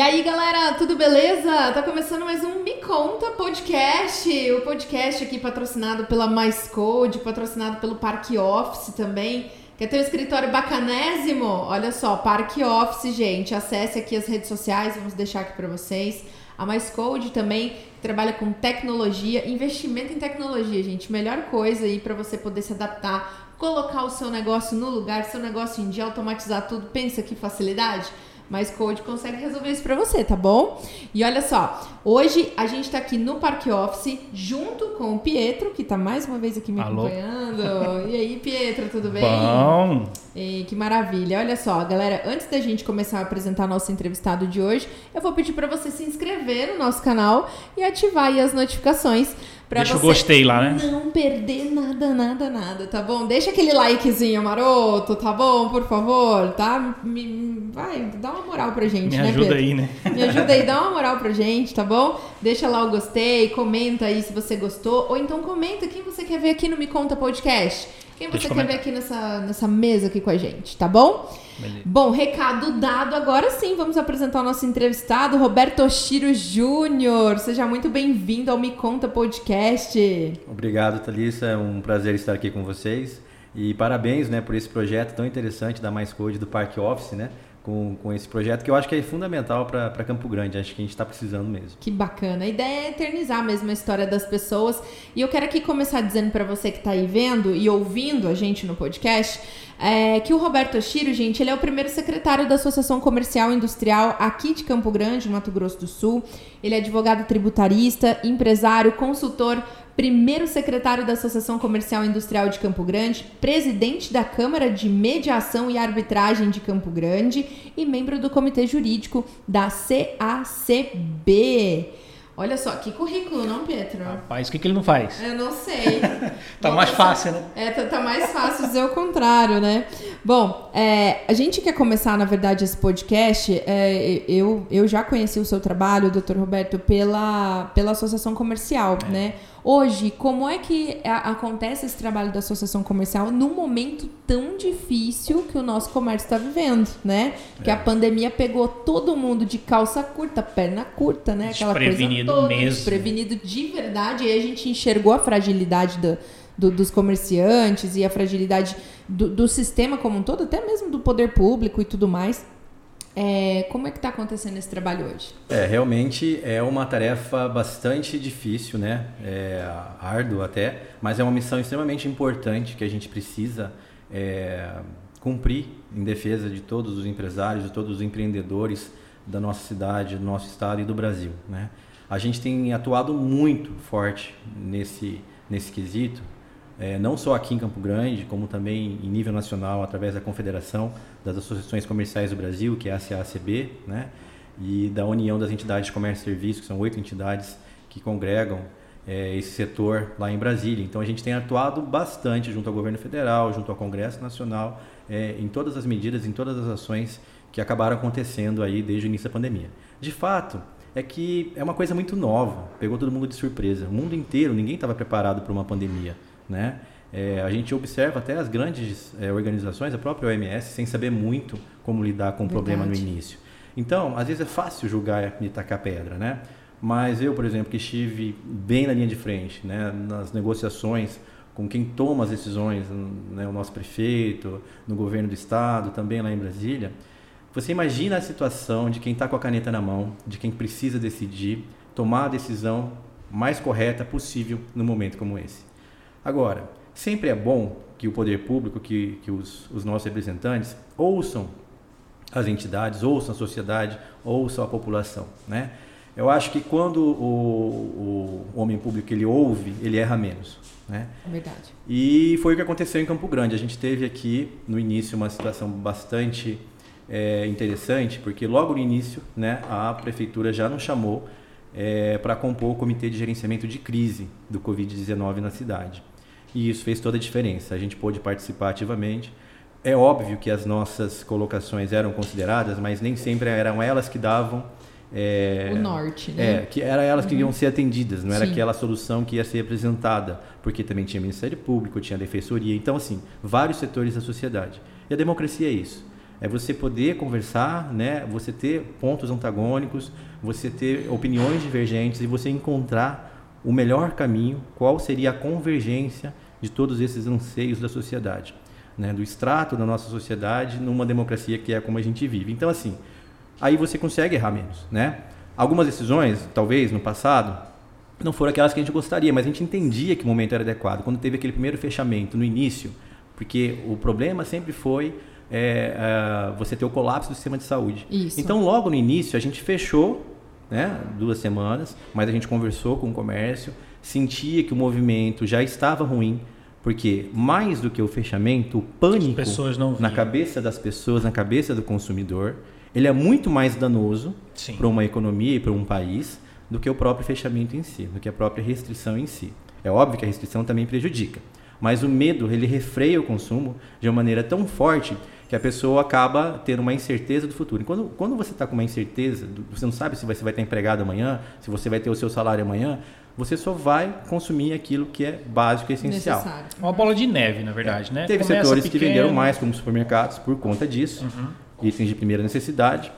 aí, galera, tudo beleza? Tá começando mais um Me Conta Podcast, o podcast aqui patrocinado pela Mais Code, patrocinado pelo Parque Office também. Quer ter um escritório bacanésimo? Olha só, Parque Office, gente. Acesse aqui as redes sociais, vamos deixar aqui para vocês. A Mais Code também trabalha com tecnologia, investimento em tecnologia, gente. Melhor coisa aí para você poder se adaptar, colocar o seu negócio no lugar, seu negócio em dia, automatizar tudo. Pensa que facilidade? Mas Code consegue resolver isso para você, tá bom? E olha só, hoje a gente tá aqui no Parque Office junto com o Pietro, que tá mais uma vez aqui me Alô? acompanhando. E aí, Pietro, tudo bem? Bom, Ei, que maravilha. Olha só, galera, antes da gente começar a apresentar nosso entrevistado de hoje, eu vou pedir para você se inscrever no nosso canal e ativar as notificações para deixa você o gostei lá, né? não perder nada, nada, nada, tá bom? Deixa aquele likezinho maroto, tá bom? Por favor, tá? Me, vai, dá uma moral pra gente, Me né, ajuda Pedro? aí, né? Me ajuda aí, dá uma moral pra gente, tá bom? Deixa lá o gostei, comenta aí se você gostou, ou então comenta quem você quer ver aqui no Me Conta Podcast. Quem você eu quer ver aqui nessa, nessa mesa aqui com a gente, tá bom? Beleza. Bom, recado dado. Agora sim, vamos apresentar o nosso entrevistado, Roberto Oshiro Júnior. Seja muito bem-vindo ao Me Conta Podcast. Obrigado, Thalissa. É um prazer estar aqui com vocês. E parabéns né, por esse projeto tão interessante da Mais Code do Parque Office, né? Com, com esse projeto que eu acho que é fundamental para Campo Grande. Acho que a gente está precisando mesmo. Que bacana. A ideia é eternizar mesmo a história das pessoas. E eu quero aqui começar dizendo pra você que tá aí vendo e ouvindo a gente no podcast, é, que o Roberto Oshiro, gente, ele é o primeiro secretário da Associação Comercial e Industrial aqui de Campo Grande, Mato Grosso do Sul. Ele é advogado tributarista, empresário, consultor, primeiro secretário da Associação Comercial e Industrial de Campo Grande, presidente da Câmara de Mediação e Arbitragem de Campo Grande e membro do Comitê Jurídico da CACB. Olha só, que currículo, não, Pietro? Rapaz, o que, que ele não faz? Eu não sei. Tá mais fácil, né? É, tá, tá mais fácil dizer o contrário, né? Bom, é, a gente quer começar, na verdade, esse podcast. é, eu, eu já conheci o seu trabalho, doutor Roberto, pela, pela Associação Comercial, né? Hoje, como é que a- acontece esse trabalho da Associação Comercial num momento tão difícil que o nosso comércio está vivendo, né? Que a pandemia pegou todo mundo de calça curta, perna curta, né? Aquela coisa Desprevenido toda, mesmo. desprevenido de verdade. E a gente enxergou a fragilidade da- do- dos comerciantes e a fragilidade do, do sistema como um todo, até mesmo do poder público e tudo mais. É, como é que está acontecendo esse trabalho hoje? É, realmente é uma tarefa bastante difícil, né? É, até, mas é uma missão extremamente importante que a gente precisa é, cumprir em defesa de todos os empresários, de todos os empreendedores da nossa cidade, do nosso estado e do Brasil, né? A gente tem atuado muito forte nesse, nesse quesito, é, não só aqui em Campo Grande, como também em nível nacional, através da Confederação das Associações Comerciais do Brasil, que é a CACB, né? e da União das Entidades de Comércio e Serviço, que são oito entidades que congregam é, esse setor lá em Brasília. Então a gente tem atuado bastante junto ao governo federal, junto ao Congresso Nacional, é, em todas as medidas, em todas as ações que acabaram acontecendo aí desde o início da pandemia. De fato, é que é uma coisa muito nova, pegou todo mundo de surpresa. O mundo inteiro, ninguém estava preparado para uma pandemia, né? É, a gente observa até as grandes é, organizações, a própria OMS, sem saber muito como lidar com o problema no Verdade. início. Então, às vezes é fácil julgar e tacar pedra, né? Mas eu, por exemplo, que estive bem na linha de frente, né, nas negociações com quem toma as decisões, né, o nosso prefeito, no governo do estado, também lá em Brasília, você imagina a situação de quem está com a caneta na mão, de quem precisa decidir, tomar a decisão mais correta possível num momento como esse. Agora, sempre é bom que o poder público, que, que os, os nossos representantes ouçam as entidades, ouçam a sociedade, ouçam a população, né? Eu acho que quando o, o homem público ele ouve, ele erra menos, né? É verdade. E foi o que aconteceu em Campo Grande. A gente teve aqui no início uma situação bastante é, interessante, porque logo no início, né, a prefeitura já nos chamou é, para compor o comitê de gerenciamento de crise do Covid-19 na cidade. E isso fez toda a diferença. A gente pôde participar ativamente. É óbvio que as nossas colocações eram consideradas, mas nem sempre eram elas que davam É, o norte, né? É, que era elas que Uhum. iam ser atendidas, não era Sim. aquela solução que ia ser apresentada, porque também tinha Ministério Público, tinha Defensoria, então assim, vários setores da sociedade. E a democracia é isso. É você poder conversar, né? Você ter pontos antagônicos, você ter opiniões divergentes e você encontrar o melhor caminho, qual seria a convergência de todos esses anseios da sociedade, né? Do extrato da nossa sociedade numa democracia que é como a gente vive. Então assim, aí você consegue errar menos, né? Algumas decisões, talvez no passado, não foram aquelas que a gente gostaria, mas a gente entendia que o momento era adequado. Quando teve aquele primeiro fechamento no início, porque o problema sempre foi é, é, você ter o colapso do sistema de saúde. Isso. Então, logo no início, a gente fechou, né, duas semanas, mas a gente conversou com o comércio, sentia que o movimento já estava ruim, porque mais do que o fechamento, o pânico na cabeça das pessoas, na cabeça do consumidor, ele é muito mais danoso para uma economia e para um país do que o próprio fechamento em si, do que a própria restrição em si. É óbvio que a restrição também prejudica, mas o medo ele refreia o consumo de uma maneira tão forte que a pessoa acaba tendo uma incerteza do futuro. E quando, quando você está com uma incerteza, você não sabe se você vai estar empregado amanhã, se você vai ter o seu salário amanhã, você só vai consumir aquilo que é básico e essencial. Necessário. Uma bola de neve, na verdade, né? Teve Começa setores que pequeno. venderam mais, como supermercados, por conta disso, Uhum. itens de primeira necessidade.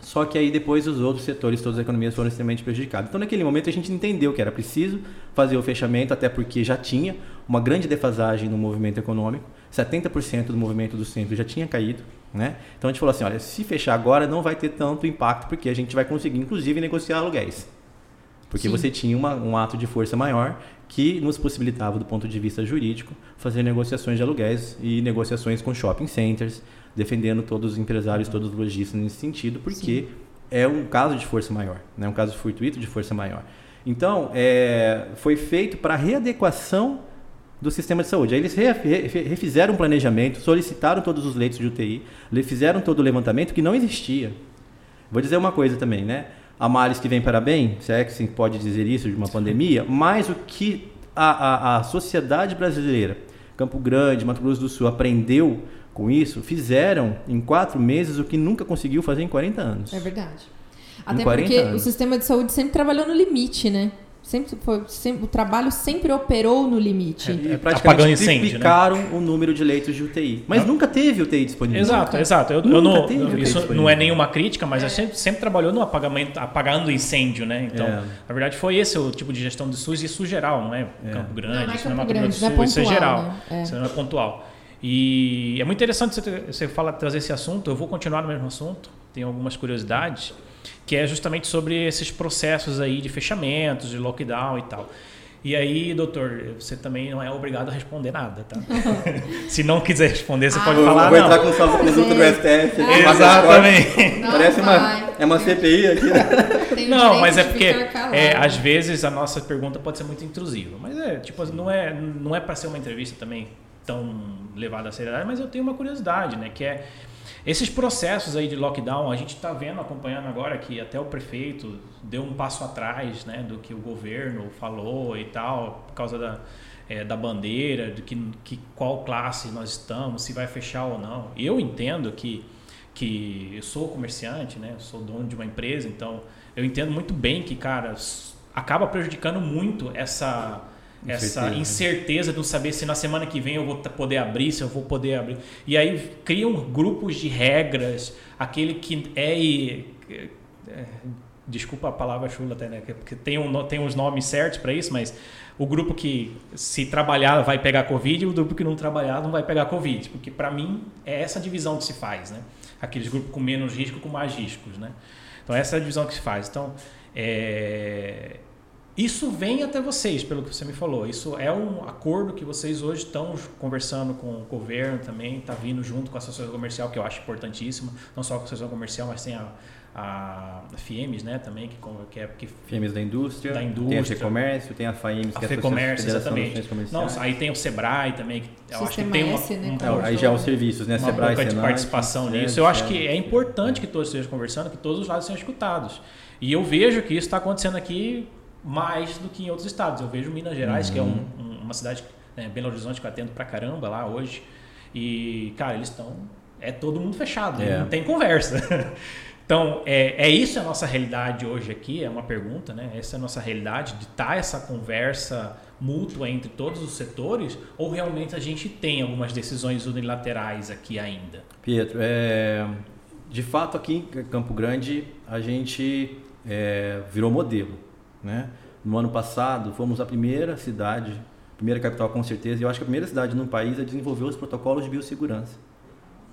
Só que aí depois os outros setores, todas as economias foram extremamente prejudicados. Então naquele momento a gente entendeu que era preciso fazer o fechamento, até porque já tinha uma grande defasagem no movimento econômico. 70% do movimento do centro já tinha caído. Né? Então a gente falou assim, olha, se fechar agora não vai ter tanto impacto, porque a gente vai conseguir inclusive negociar aluguéis. Porque Sim. você tinha uma- um ato de força maior que nos possibilitava, do ponto de vista jurídico, fazer negociações de aluguéis e negociações com shopping centers, defendendo todos os empresários, todos os lojistas nesse sentido, porque é um caso de força maior, né? um caso fortuito de força maior. Então, é, foi feito para readequação do sistema de saúde. Aí eles re- re- refizeram um planejamento, solicitaram todos os leitos de UTI, fizeram todo o levantamento que não existia. Vou dizer uma coisa também, né? A males que vem para bem, se é que se pode dizer isso de uma pandemia, mas o que a, a, a sociedade brasileira, Campo Grande, Mato Grosso do Sul, aprendeu com isso, fizeram em quatro meses o que nunca conseguiu fazer em 40 anos. É verdade. Até 40 porque o anos. sistema de saúde sempre trabalhou no limite, né? Sempre foi, sempre- o trabalho sempre operou no limite. E apagando praticamente incêndio, né? triplicaram o número de leitos de UTI. Mas Não. nunca teve UTI disponível. Exato, Nunca. exato. Eu, eu Nunca não, teve UTI isso disponível. não é nenhuma crítica, mas a gente sempre trabalhou no apagamento, apagando incêndio, né? Então, É. na verdade, foi esse o tipo de gestão do SUS, isso geral, não é Campo Grande, Não, não é isso não é Campo Mato Grande, Grosso do é Sul, isso é pontual, geral. né? É. Isso não é pontual. E é muito interessante você, você fala, trazer esse assunto, eu vou continuar no mesmo assunto, tenho algumas curiosidades, que é justamente sobre esses processos aí de fechamentos, de lockdown e tal. E aí, doutor, você também não é obrigado a responder nada, tá? Se não quiser responder, você Ah, pode falar, vou não. entrar com salvo conduta do. STF. Ah, Exatamente. Não Parece uma, é uma CPI aqui. né? O Não, mas é porque é, às vezes a nossa pergunta pode ser muito intrusiva. Mas é, tipo, não é, não é para ser uma entrevista também tão levada a seriedade, mas eu tenho uma curiosidade, né? Que é esses processos aí de lockdown, a gente está vendo, acompanhando agora que até o prefeito deu um passo atrás, né? Do que o governo falou e tal, por causa da, é, da bandeira, de que, que qual classe nós estamos, se vai fechar ou não. Eu entendo que que eu sou comerciante, né? Eu sou dono de uma empresa, então eu entendo muito bem que, cara, acaba prejudicando muito essa essa Incerteza. de não saber se na semana que vem eu vou poder abrir, se eu vou poder abrir. E aí criam grupos de regras, aquele que é, e- é, desculpa a palavra chula até, né? Porque tem, um, tem uns nomes certos para isso, mas o grupo que se trabalhar vai pegar Covid e o grupo que não trabalhar não vai pegar Covid. Porque para mim é essa divisão que se faz, né? Aqueles grupos com menos risco com mais riscos, né? Então essa é a divisão que se faz. Então, é, isso vem até vocês, pelo que você me falou. Isso é um acordo que vocês hoje estão conversando com o governo também, está vindo junto com a associação comercial, que eu acho importantíssima. Não só com a associação comercial, mas tem a, a FIEMES, né, também, que, que é que FIEMES da indústria, Da tem a indústria. FEComércio, tem a FAIMES, a que é a FEComércio, Federação exatamente. Não, aí tem o Sebrae também, que eu acho que tem uma, S, né, um que É, aí já é os serviços, né? uma Sebrae, boca de Senac, participação SESC, nisso. Eu acho é. que é importante que todos estejam conversando, que todos os lados sejam escutados. E eu vejo que isso está acontecendo aqui mais do que em outros estados. Eu vejo Minas Gerais, que é um- Uhum. um- uma cidade, né, Belo Horizonte, que eu atendo pra caramba lá hoje. E, cara, eles estão. É todo mundo fechado, É. não tem conversa. Então, é, é isso a nossa realidade hoje aqui? É uma pergunta, né? Essa é a nossa realidade de estar tá essa conversa mútua entre todos os setores? Ou realmente a gente tem algumas decisões unilaterais aqui ainda? Pietro, é, de fato aqui em Campo Grande a gente é, virou modelo, né? No ano passado fomos a primeira cidade, primeira capital com certeza, e eu acho que a primeira cidade no país a desenvolver os protocolos de biossegurança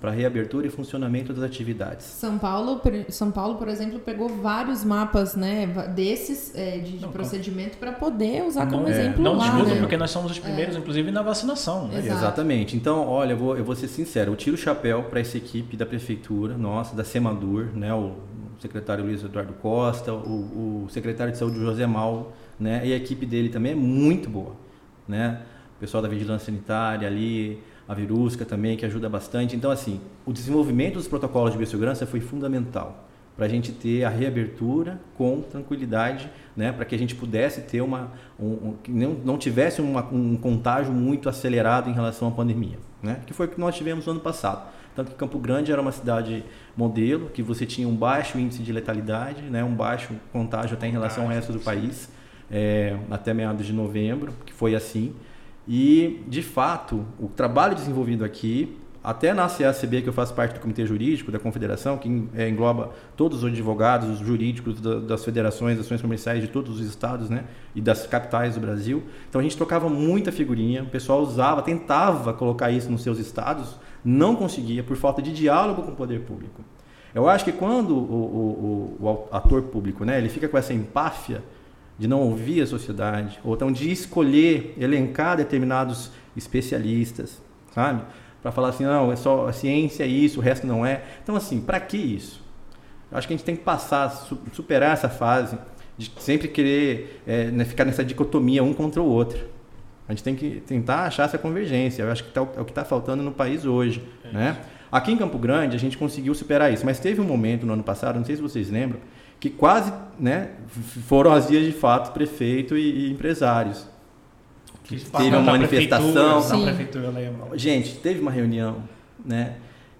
para reabertura e funcionamento das atividades. São Paulo, São Paulo, por exemplo, pegou vários mapas, né, desses é, de, não, procedimento para poder usar como é, exemplo não lá. Não né? porque nós somos os primeiros, é. inclusive na vacinação. Né? Exatamente. Então, olha, eu vou, eu vou ser sincero, eu tiro o chapéu para essa equipe da prefeitura, nossa, da Semadur, né, o secretário Luiz Eduardo Costa, o, o secretário de saúde José Mal, né, e a equipe dele também é muito boa, né, o pessoal da vigilância sanitária ali a Virusca também, que ajuda bastante. Então, assim, o desenvolvimento dos protocolos de biossegurança foi fundamental para a gente ter a reabertura com tranquilidade, né, para que a gente pudesse ter uma, um, um, não, não tivesse uma, um contágio muito acelerado em relação à pandemia, né, que foi o que nós tivemos no ano passado. Tanto que Campo Grande era uma cidade modelo, que você tinha um baixo índice de letalidade, né, um baixo contágio até em relação ao resto do país, é, até meados de novembro, que foi assim. E, de fato, o trabalho desenvolvido aqui, até na CACB, que eu faço parte do Comitê Jurídico da Confederação, que é, engloba todos os advogados, os jurídicos das federações, das ações comerciais de todos os estados né, e das capitais do Brasil. Então a gente trocava muita figurinha, o pessoal usava, tentava colocar isso nos seus estados, não conseguia por falta de diálogo com o poder público. Eu acho que quando o, o, o, o ator público né, ele fica com essa empáfia, de não ouvir a sociedade, ou então de escolher, elencar determinados especialistas, sabe? Para falar assim, não, é só a ciência é isso, o resto não é. Então, assim, para que isso? Eu acho que a gente tem que passar, superar essa fase de sempre querer é, ficar nessa dicotomia um contra o outro. A gente tem que tentar achar essa convergência. Eu acho que tá, é o que está faltando no país hoje, é né? Aqui em Campo Grande a gente conseguiu superar isso, mas teve um momento no ano passado, não sei se vocês lembram, que quase né, foram as dias de fato prefeito e, e empresários. Que teve uma manifestação. Prefeitura, Gente, teve uma reunião, né?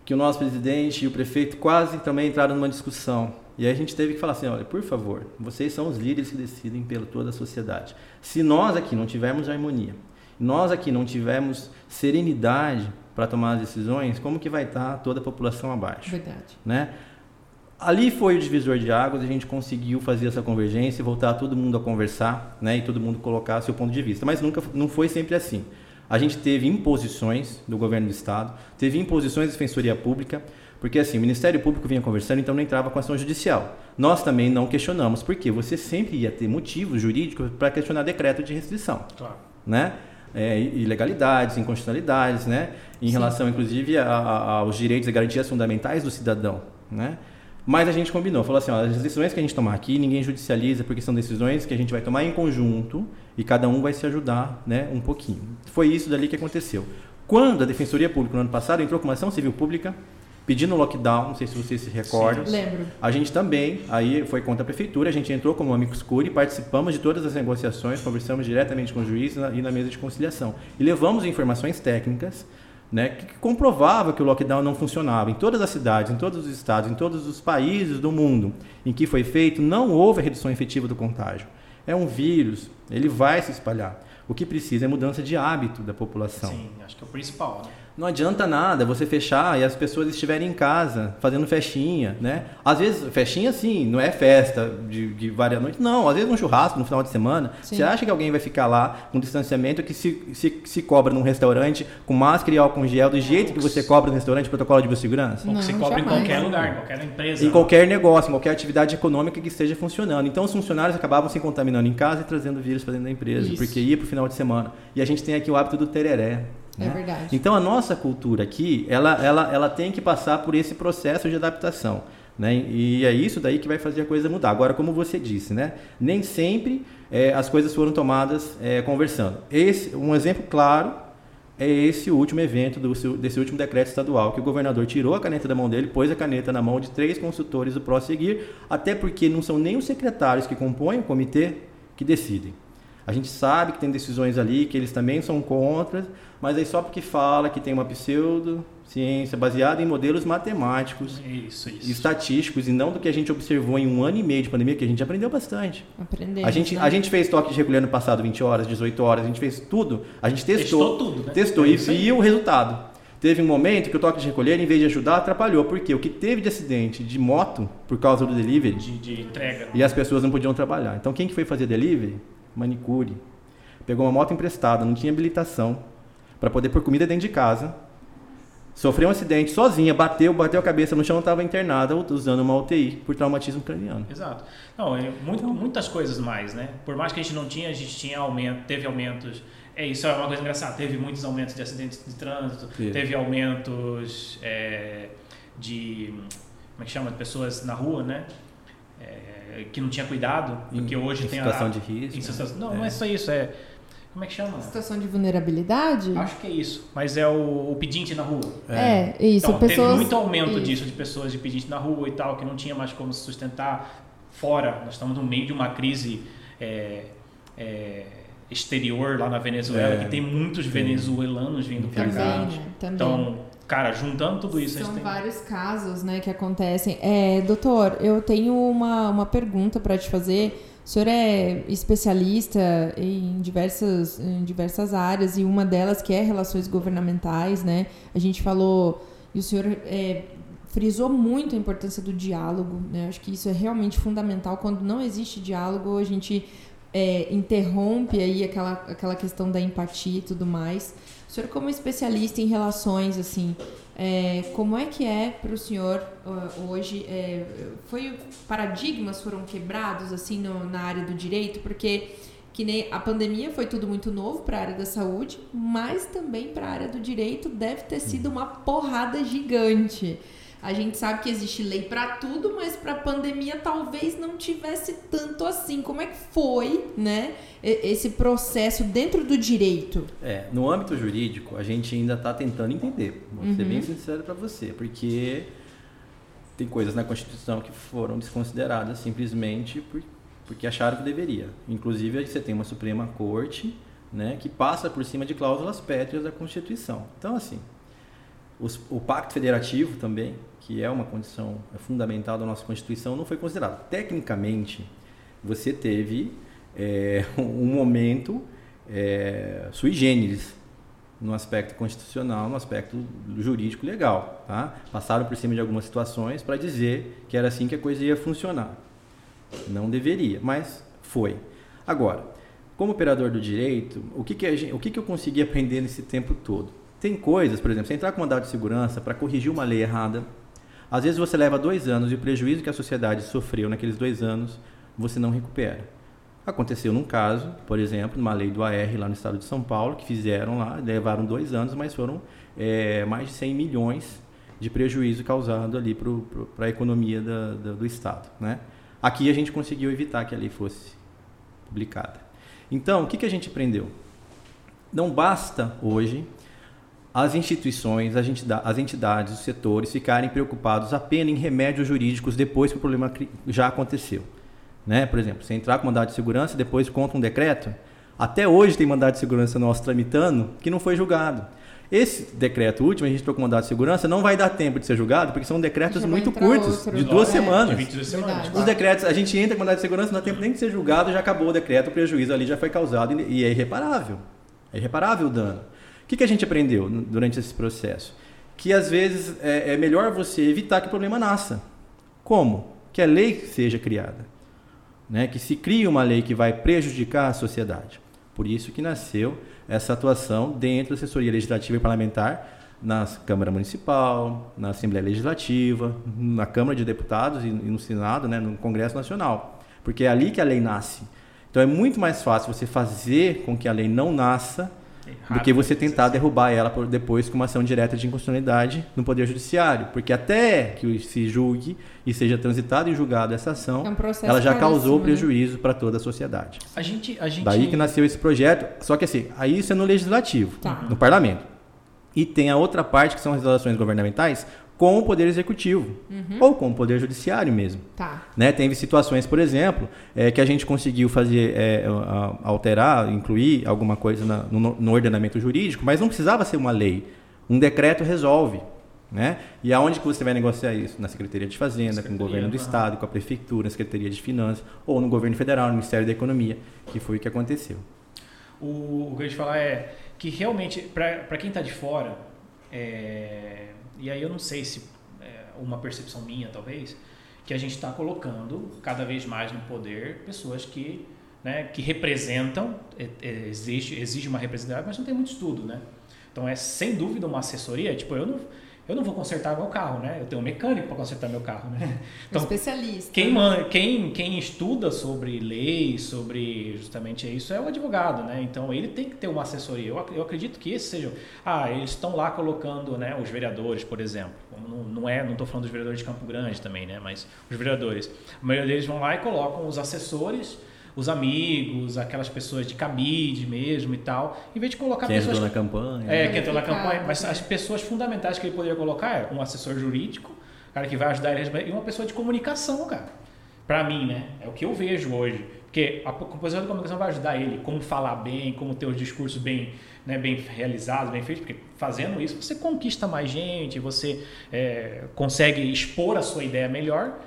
Que o nosso presidente e o prefeito quase também entraram numa discussão. E aí a gente teve que falar assim, olha, por favor, vocês são os líderes que decidem pela toda a sociedade. Se nós aqui não tivermos harmonia, nós aqui não tivermos serenidade para tomar as decisões, como que vai estar toda a população abaixo? Verdade. Né? Ali foi o divisor de águas, a gente conseguiu fazer essa convergência, voltar todo mundo a conversar, né, e todo mundo colocar seu ponto de vista. Mas nunca, não foi sempre assim. A gente teve imposições do governo do estado, teve imposições da defensoria pública, porque assim, o Ministério Público vinha conversando, então não entrava com ação judicial. Nós também não questionamos, porque você sempre ia ter motivos jurídicos para questionar decreto de restrição. Claro. Né? É, ilegalidades, inconstitucionalidades, né? em Sim. relação, inclusive, a, a, aos direitos e garantias fundamentais do cidadão. Né? Mas a gente combinou, falou assim, ó, as decisões que a gente tomar aqui, ninguém judicializa, porque são decisões que a gente vai tomar em conjunto e cada um vai se ajudar né, um pouquinho. Foi isso dali que aconteceu. Quando a Defensoria Pública no ano passado entrou com uma ação civil pública pedindo lockdown, não sei se vocês se recordam. Sim, lembro. A gente também, aí foi contra a prefeitura, a gente entrou como amigo escuro e participamos de todas as negociações, conversamos diretamente com o juiz e na, e na mesa de conciliação. E levamos informações técnicas né, que comprovava que o lockdown não funcionava. Em todas as cidades, em todos os estados, em todos os países do mundo em que foi feito, não houve a redução efetiva do contágio. É um vírus, ele vai se espalhar. O que precisa é mudança de hábito da população. Sim, acho que é o principal. Né? Não adianta nada você fechar e as pessoas estiverem em casa fazendo festinha, né? Às vezes, festinha sim, não é festa de, de várias noites, não. Às vezes um churrasco no final de semana. Sim. Você acha que alguém vai ficar lá com distanciamento que se, se, se cobra num restaurante com máscara e álcool em gel do jeito que você cobra no restaurante, protocolo de biossegurança? Ou que se cobra jamais. em qualquer lugar, em qualquer empresa. Em qualquer negócio, em qualquer atividade econômica que esteja funcionando. Então os funcionários acabavam se contaminando em casa e trazendo vírus para dentro da empresa, Isso. porque ia para o final de semana. E a gente tem aqui o hábito do tereré. É né? É verdade. Então a nossa cultura aqui, ela, ela, ela tem que passar por esse processo de adaptação. Né? E é isso daí que vai fazer a coisa mudar. Agora, como você disse, né? nem sempre é, as coisas foram tomadas é, conversando. Esse, um exemplo claro é esse último evento do, desse último decreto estadual, que o governador tirou a caneta da mão dele, pôs a caneta na mão de três consultores do Prosseguir, até porque não são nem os secretários que compõem o comitê que decidem. A gente sabe que tem decisões ali que eles também são contra, mas aí só porque fala que tem uma pseudo ciência baseada em modelos matemáticos Isso, isso. e estatísticos e não do que a gente observou em um ano e meio de pandemia, que a gente aprendeu bastante. Aprendemos, A gente, né? a gente fez toque de recolher no passado 20 horas, 18 horas, a gente fez tudo, a gente Testou testou, tudo, né? testou É e viu o resultado. Teve um momento que o toque de recolher, em vez de ajudar, atrapalhou, porque o que teve de acidente de moto por causa do delivery De, de entrega. e as pessoas não podiam trabalhar. Então quem que foi fazer delivery? Manicure. Pegou uma moto emprestada, não tinha habilitação para poder pôr comida dentro de casa. Sofreu um acidente sozinha, bateu, bateu a cabeça no chão, estava internada usando uma UTI por traumatismo craniano. Exato. Não, é muito, muitas coisas mais, né? Por mais que a gente não tinha, a gente tinha aumento, teve aumentos. É isso é uma coisa engraçada. Teve muitos aumentos de acidentes de trânsito, Teve. teve aumentos é, de como é que chama, de pessoas na rua, né? É, que não tinha cuidado, porque Em- hoje em tem situação a de risco, em situação- né? não, É. não é só isso, é como é que chama? Situação de vulnerabilidade? Acho que é isso, mas é o, o pedinte na rua. É, isso. Então, pessoas... teve muito aumento isso. disso de pessoas de pedinte na rua e tal, que não tinha mais como se sustentar fora. Nós estamos no meio de uma crise é, é, exterior lá na Venezuela, É, que tem muitos venezuelanos vindo pra Também, cá. né? Também. Então, cara, juntando tudo isso, a São tem... vários casos, né, que acontecem. É, doutor, eu tenho uma, uma pergunta para te fazer. O senhor é especialista em diversas, em diversas áreas e uma delas que é relações governamentais, né? A gente falou e o senhor é, frisou muito a importância do diálogo, né? Acho que isso é realmente fundamental. Quando não existe diálogo, a gente é, interrompe aí aquela, aquela questão da empatia e tudo mais. Senhor, como especialista em relações, assim, é, como é que é para o senhor uh, hoje? é, foi paradigmas foram quebrados assim no- na área do direito, porque que nem a pandemia foi tudo muito novo para a área da saúde, mas também para a área do direito deve ter sido uma porrada gigante. A gente sabe que existe lei para tudo, mas para a pandemia talvez não tivesse tanto assim. Como é que foi, né, esse processo dentro do direito? É, no âmbito jurídico, a gente ainda está tentando entender. Vou ser Uhum. bem sincero para você, porque tem coisas na Constituição que foram desconsideradas simplesmente por, porque acharam que deveria. Inclusive, você tem uma Suprema Corte né, que passa por cima de cláusulas pétreas da Constituição. Então, assim, os- o Pacto Federativo também, que é uma condição fundamental da nossa Constituição, não foi considerado. Tecnicamente, você teve é, um momento é, sui generis no aspecto constitucional, no aspecto jurídico legal. Tá? Passaram por cima de algumas situações para dizer que era assim que a coisa ia funcionar. Não deveria, mas foi. Agora, como operador do direito, o que, que, gente- o que, que eu consegui aprender nesse tempo todo? Tem coisas, por exemplo, você entrar com mandado de segurança para corrigir uma lei errada. Às vezes você leva dois anos e o prejuízo que a sociedade sofreu naqueles dois anos você não recupera. Aconteceu num caso, por exemplo, numa lei do AR lá no estado de São Paulo, que fizeram lá, levaram dois anos, mas foram é, mais de 100 milhões de prejuízo causado ali para a economia da- da- do estado. Né? Aqui a gente conseguiu evitar que a lei fosse publicada. Então, o que, que a gente aprendeu? Não basta hoje as instituições, as entida- as entidades, os setores ficarem preocupados apenas em remédios jurídicos depois que o problema já aconteceu. Né? Por exemplo, você entrar com mandado de segurança, depois contra um decreto, até hoje tem mandado de segurança nosso tramitando que não foi julgado. Esse decreto último, a gente entrou com mandado de segurança, não vai dar tempo de ser julgado, porque são decretos muito curtos, outro. de duas É, semanas. De 22 semanas. Os decretos, a gente entra com mandado de segurança, não dá tempo nem de ser julgado, já acabou o decreto, o prejuízo ali já foi causado e e é irreparável. É irreparável o dano. O que, que a gente aprendeu durante esse processo? Que às vezes é, é melhor você evitar que o problema nasça. Como? Que a lei seja criada. Né? Que se crie uma lei que vai prejudicar a sociedade. Por isso que nasceu essa atuação dentro da assessoria legislativa e parlamentar na Câmara Municipal, na Assembleia Legislativa, na Câmara de Deputados e e no Senado, né, no Congresso Nacional. Porque é ali que a lei nasce. Então é muito mais fácil você fazer com que a lei não nasça do que você tentar derrubar ela por depois com uma ação direta de inconstitucionalidade no Poder Judiciário. Porque até que se julgue e seja transitada e julgada essa ação, É um ela já causou né? prejuízo para toda a sociedade. A gente, a gente... Daí que nasceu esse projeto. Só que assim, aí isso é no legislativo, Tá. no parlamento. E tem a outra parte que são as relações governamentais com o Poder Executivo Uhum. ou com o Poder Judiciário mesmo. Tá. Né? Teve situações, por exemplo, é, que a gente conseguiu fazer, é, alterar, incluir alguma coisa na- no, no ordenamento jurídico, mas não precisava ser uma lei. Um decreto resolve. Né? E aonde que você vai negociar isso? Na Secretaria de Fazenda, com o Secretaria, governo do. Estado, com a Prefeitura, na Secretaria de Finanças, ou no governo federal, no Ministério da Economia, que foi o que aconteceu. O, o que eu ia te falar é que realmente, para quem está de fora, é, e aí eu não sei se é uma percepção minha talvez, que a gente está colocando cada vez mais no poder pessoas que, né, que representam, é, é, existe, exige uma representatividade, mas não tem muito estudo, né? Então é sem dúvida uma assessoria, tipo, eu não, eu não vou consertar meu carro, né? Eu tenho um mecânico para consertar meu carro, né? Um especialista. Quem, man- quem, quem estuda sobre leis, sobre justamente isso, é o advogado, né? Então ele tem que ter uma assessoria. Eu, eu acredito que esse seja. Ah, eles estão lá colocando né, os vereadores, por exemplo. Não, não é, não estou falando dos vereadores de Campo Grande também, né? Mas os vereadores. A maioria deles vão lá e colocam os assessores, os amigos, aquelas pessoas de cabide mesmo e tal, em vez de colocar Quem pessoas ajudou na campanha. é, né? que entrou na campanha, mas as pessoas fundamentais que ele poderia colocar é um assessor jurídico, cara que vai ajudar ele a e uma pessoa de comunicação, cara. Pra mim, né? É o que eu vejo hoje. Porque a pessoa de comunicação vai ajudar ele como falar bem, como ter os discursos bem, né, bem realizados, bem feitos, porque fazendo isso você conquista mais gente, você é, consegue expor a sua ideia melhor,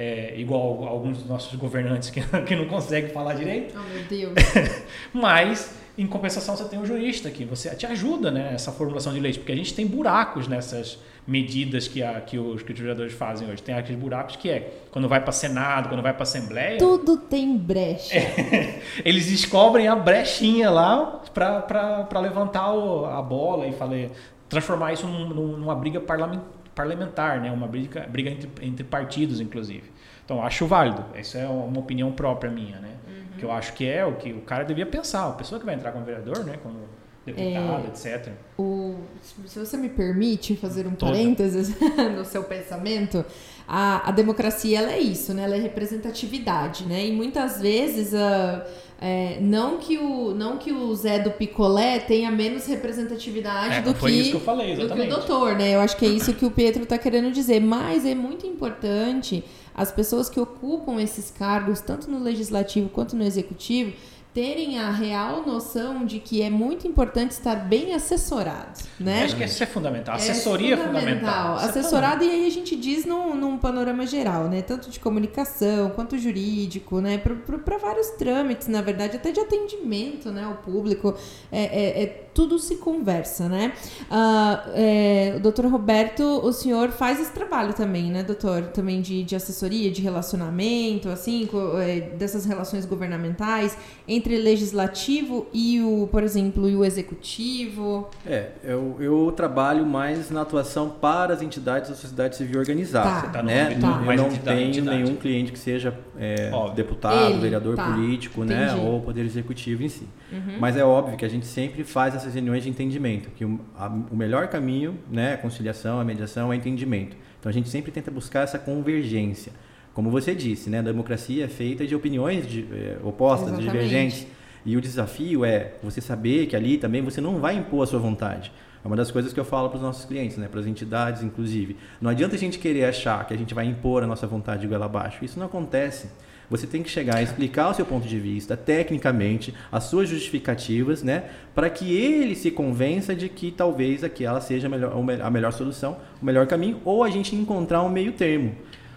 é, igual alguns dos nossos governantes que, que não conseguem falar direito. Oh, meu Deus. Mas, em compensação, você tem um jurista que você te ajuda né, nessa formulação de leis, porque a gente tem buracos nessas medidas que, a, que, os, que os vereadores fazem hoje. Tem aqueles buracos que é quando vai para Senado, quando vai para Assembleia, Tudo tem brecha. eles descobrem a brechinha lá para levantar o- a bola e falar, transformar isso num- num- numa briga parlamen- parlamentar, né? uma briga, briga entre, entre partidos, inclusive. Então, acho válido. Isso é uma opinião própria minha, né? Que eu acho que é o que o cara devia pensar. A pessoa que vai entrar como vereador, né? Como deputado, etc. O, se você me permite fazer um Toda. parênteses no seu pensamento, a, a democracia ela é isso, né? Ela é representatividade, né? E muitas vezes ah, é, não que o não que o Zé do Picolé tenha menos representatividade É, do que que falei, do que o doutor, né? Eu acho que é isso que o Pietro está querendo dizer. Mas é muito importante as pessoas que ocupam esses cargos, tanto no legislativo quanto no executivo, terem a real noção de que é muito importante estar bem assessorados, né? Acho que isso é fundamental. Assessoria é fundamental. Isso é Assessorado, e aí a gente diz num, num panorama geral, né? Tanto de comunicação quanto jurídico, né? Para vários trâmites, na verdade, até de atendimento né, ao público. É, é- é- tudo se conversa, né? Ah, é, o doutor Roberto, o senhor faz esse trabalho também, né, doutor? Também de, de assessoria, de relacionamento, assim, é, dessas relações governamentais entre legislativo e o, por exemplo, e o executivo. É, eu, eu trabalho mais na atuação para as entidades da sociedade civil organizada. Tá. Você tá no né? âmbito Eu mais não entidade, tenho entidade. nenhum cliente que seja é, deputado, Ele, vereador tá. político, né? Entendi. Ou poder executivo em si. Uhum. Mas é óbvio que a gente sempre faz essas reuniões de entendimento, que o, a- o melhor caminho, né, a conciliação, a mediação, é entendimento. Então a gente sempre tenta buscar essa convergência. Como você disse, né, a democracia é feita de opiniões de- eh, opostas, Exatamente. divergentes. E o desafio é você saber que ali também você não vai impor a sua vontade. É uma das coisas que eu falo para os nossos clientes, né, para as entidades, inclusive. Não adianta a gente querer achar que a gente vai impor a nossa vontade de goela abaixo. Isso não acontece. Você tem que chegar a explicar o seu ponto de vista, tecnicamente, as suas justificativas, né, para que ele se convença de que talvez aquela seja a melhor, a melhor solução, o melhor caminho, ou a gente encontrar um meio termo.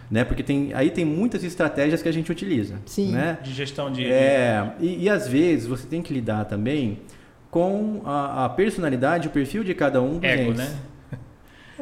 Né? Porque tem, aí tem muitas estratégias que a gente utiliza. Sim. Né? De gestão de. É, e, e às vezes você tem que lidar também com a, a personalidade, o perfil de cada um dos Ego, entes. né?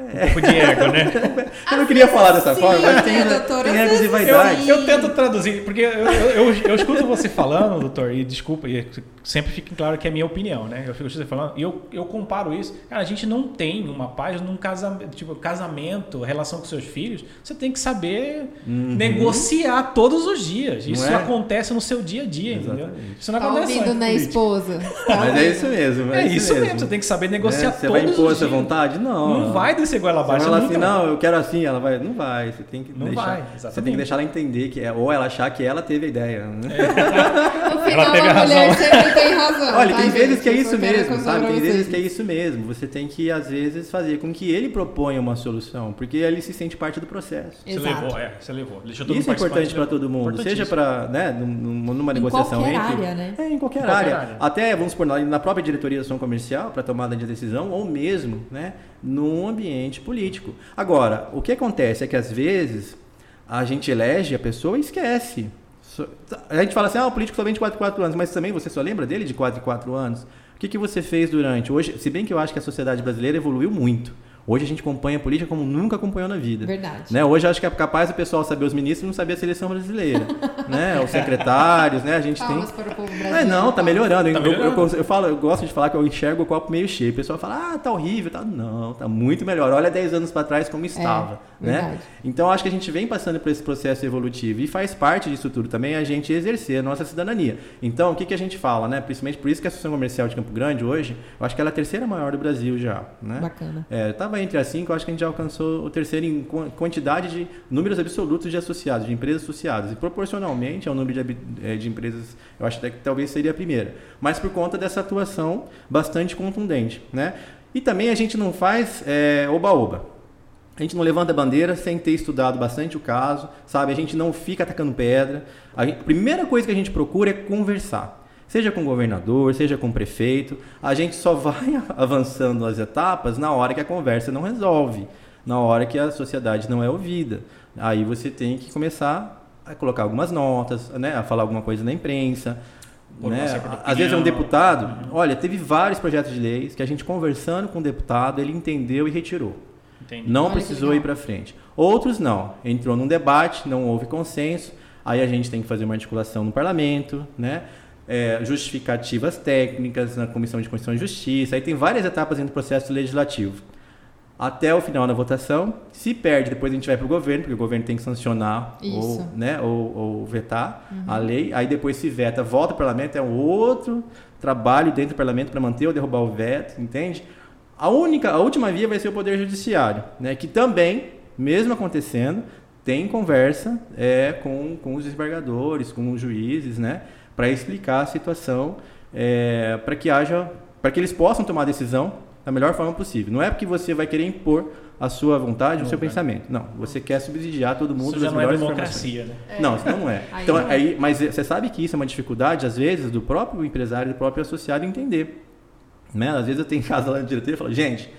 Um pouco de ego, né? Eu não queria falar dessa Sim, forma, mas tem, né, doutor? tem Às egos e vezes vaidade. sim. Eu tento traduzir, porque eu, eu, eu, eu escuto você falando, doutor, e desculpa, e sempre fica claro que é a minha opinião, né? Eu fico você falando, e eu, eu comparo isso. Cara, a gente não tem uma paz num casamento, tipo, casamento, relação com seus filhos, você tem que saber negociar todos os dias. Isso é? acontece no seu dia a dia, entendeu? Exatamente. Isso não Tá acontece ouvindo, entre né, esposa? Tá Mas é isso mesmo. É isso mesmo, você tem que saber negociar Né? Você todos vai impor os essa dias. vontade? Não. Não vai desse ser goela abaixo. Se ela assim, não, eu quero assim, ela vai. Não vai. Você tem que Não deixar. vai, você tem que deixar ela entender que é, ou ela achar que ela teve a ideia. né? No final, Ela teve a razão. sempre tem razão. Olha, tá, tem vezes gente? que é isso mesmo, sabe? Tem vezes que é isso mesmo. Você tem que, às vezes, fazer com que ele proponha uma solução, porque ele se sente parte do processo. Você Exato. levou, é, você levou. Isso é importante para todo mundo, seja para, né, num- numa Em negociação qualquer entre área, né? É, em qualquer, Qualquer área. área. Até, vamos supor, na- na própria diretoria da ação comercial, para tomada de decisão, ou mesmo, né, num ambiente político. Agora, o que acontece é que, às vezes, a gente elege a pessoa e esquece. A gente fala assim, ah, o político só vem de 4 em 4 anos, mas também você só lembra dele de 4 em 4 anos? O que, que você fez durante? Hoje, se bem que eu acho que a sociedade brasileira evoluiu muito. Hoje a gente acompanha a política como nunca acompanhou na vida. Verdade. Né? Hoje acho que é capaz o pessoal saber os ministros e não saber a seleção brasileira. né? Os secretários, né? A gente tem. Palmas para o povo brasileiro. É, não, tá melhorando. Tá Eu- melhorando. Eu, eu falo, eu gosto de falar que eu enxergo o copo meio cheio. O pessoal fala, ah, tá horrível, tá. Não, tá muito melhor. Olha 10 anos para trás como estava. né? verdade. Então acho que a gente vem passando por esse processo evolutivo e faz parte disso tudo também a gente exercer a nossa cidadania. Então, o que, que a gente fala, né? Principalmente por isso que a Associação Comercial de Campo Grande hoje, eu acho que ela é a terceira maior do Brasil já. Né? Bacana. É, tava entre as cinco, eu acho que a gente já alcançou o terceiro em quan- quantidade de números absolutos de associados, de empresas associadas. E proporcionalmente ao número de, eh, de empresas, eu acho até que talvez seria a primeira. Mas por conta dessa atuação bastante contundente. Né? E também a gente não faz é, oba-oba. A gente não levanta bandeira sem ter estudado bastante o caso, sabe? A gente não fica atacando pedra. A, gente- a primeira coisa que a gente procura é conversar. Seja com o governador, seja com o prefeito. A gente só vai avançando as etapas na hora que a conversa não resolve, na hora que a sociedade não é ouvida. Aí você tem que começar a colocar algumas notas, né? a falar alguma coisa na imprensa. Né? Às vezes é um deputado. Olha, teve vários projetos de leis que a gente conversando com o deputado, ele entendeu e retirou. Entendi. Não Olha precisou ir para frente. Outros não. Entrou num debate, não houve consenso. Aí a gente tem que fazer uma articulação no parlamento, né? É, justificativas técnicas na Comissão de Constituição e Justiça. Aí tem várias etapas dentro do processo legislativo. Até o final da votação. Se perde, depois a gente vai para o governo, porque o governo tem que sancionar Isso. ou, né, ou, ou vetar a lei. Aí depois se veta, volta para o parlamento, é um outro trabalho dentro do parlamento para manter ou derrubar o veto, entende? A única, a última via vai ser o Poder Judiciário, né, que também, mesmo acontecendo, tem conversa é, com, com os desembargadores, com os juízes, né, para explicar a situação, é, para que haja, para que eles possam tomar a decisão da melhor forma possível. Não é porque você vai querer impor a sua vontade, o seu vai. pensamento. Não, você quer subsidiar todo mundo Isso já das não é melhores informações. democracia, né? Não, isso não é. Então, é. aí, mas você sabe que isso é uma dificuldade, às vezes, do próprio empresário, do próprio associado entender. Né? Às vezes eu tenho em casa lá na diretoria e falo, gente,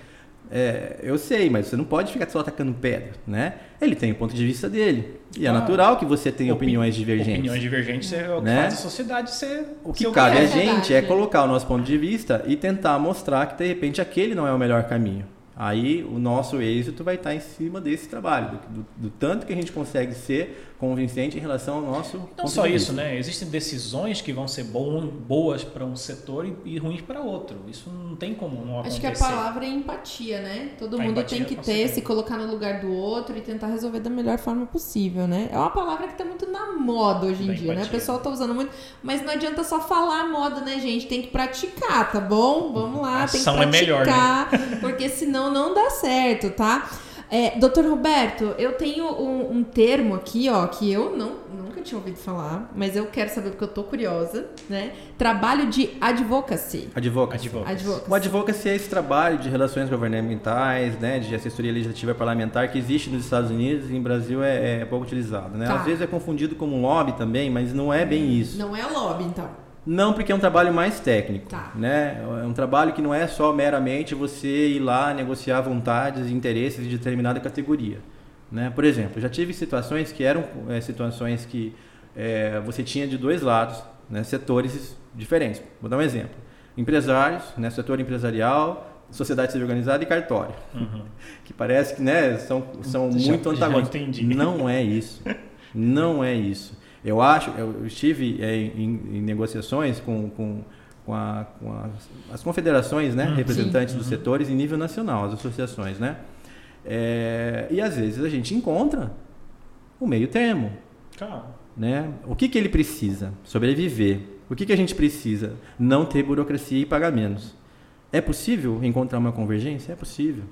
é, eu sei, mas você não pode ficar só atacando pedra, né? Ele tem o ponto de vista dele. E é Ah, natural que você tenha Opi- opiniões divergentes. Opiniões divergentes é o que Né? faz a sociedade ser. O que ser cabe a é. É verdade. gente é colocar o nosso ponto de vista e tentar mostrar que de repente aquele não é o melhor caminho. Aí o nosso êxito vai estar em cima desse trabalho, do, do- do tanto que a gente consegue ser convincente em relação ao nosso. Não só isso, né? Existem decisões que vão ser bom, boas para um setor e, e ruins para outro. Isso não tem como não Acho acontecer. que a palavra é empatia, né? Todo A mundo empatia, tem que ter, se colocar no lugar do outro e tentar resolver da melhor forma possível, né? É uma palavra que tá muito na moda hoje em Da dia, né? O empatia. pessoal tá usando muito, mas não adianta só falar a moda, né, gente? Tem que praticar, tá bom? Vamos lá, tem que Ação é melhor, né? praticar, porque senão não dá certo, tá? É, Doutor Roberto, eu tenho um, um termo aqui, ó, que eu não, nunca tinha ouvido falar, mas eu quero saber porque eu tô curiosa, né? Trabalho de advocacy. Advocacy. Advocacy. Advocacy. O advocacy é esse trabalho de relações governamentais, né, de assessoria legislativa parlamentar que existe nos Estados Unidos e em Brasil é, é pouco utilizado. Né? Tá. Às vezes é confundido como um lobby também, mas não é bem isso. Não é lobby, então. Não, porque é um trabalho mais técnico. Tá. Né? É um trabalho que não é só meramente você ir lá negociar vontades e interesses de determinada categoria. Né? Por exemplo, já tive situações que eram é, situações que é, você tinha de dois lados, né, setores diferentes. Vou dar um exemplo. Empresários, né, setor empresarial, sociedade civil organizada e cartório. Uhum. Que parece que né, são, são Já- muito antagônicos. entendi. Não é isso. Não é isso. Eu acho, eu estive é, em, em negociações com, com, com, a- com as, as confederações, né, Hum, representantes sim. dos Uhum. setores em nível nacional, as associações, né? É, e às vezes a gente encontra o meio termo, Calma. né? O que, que ele precisa? Sobreviver. O que, que a gente precisa? Não ter burocracia e pagar menos. É possível encontrar uma convergência? É possível.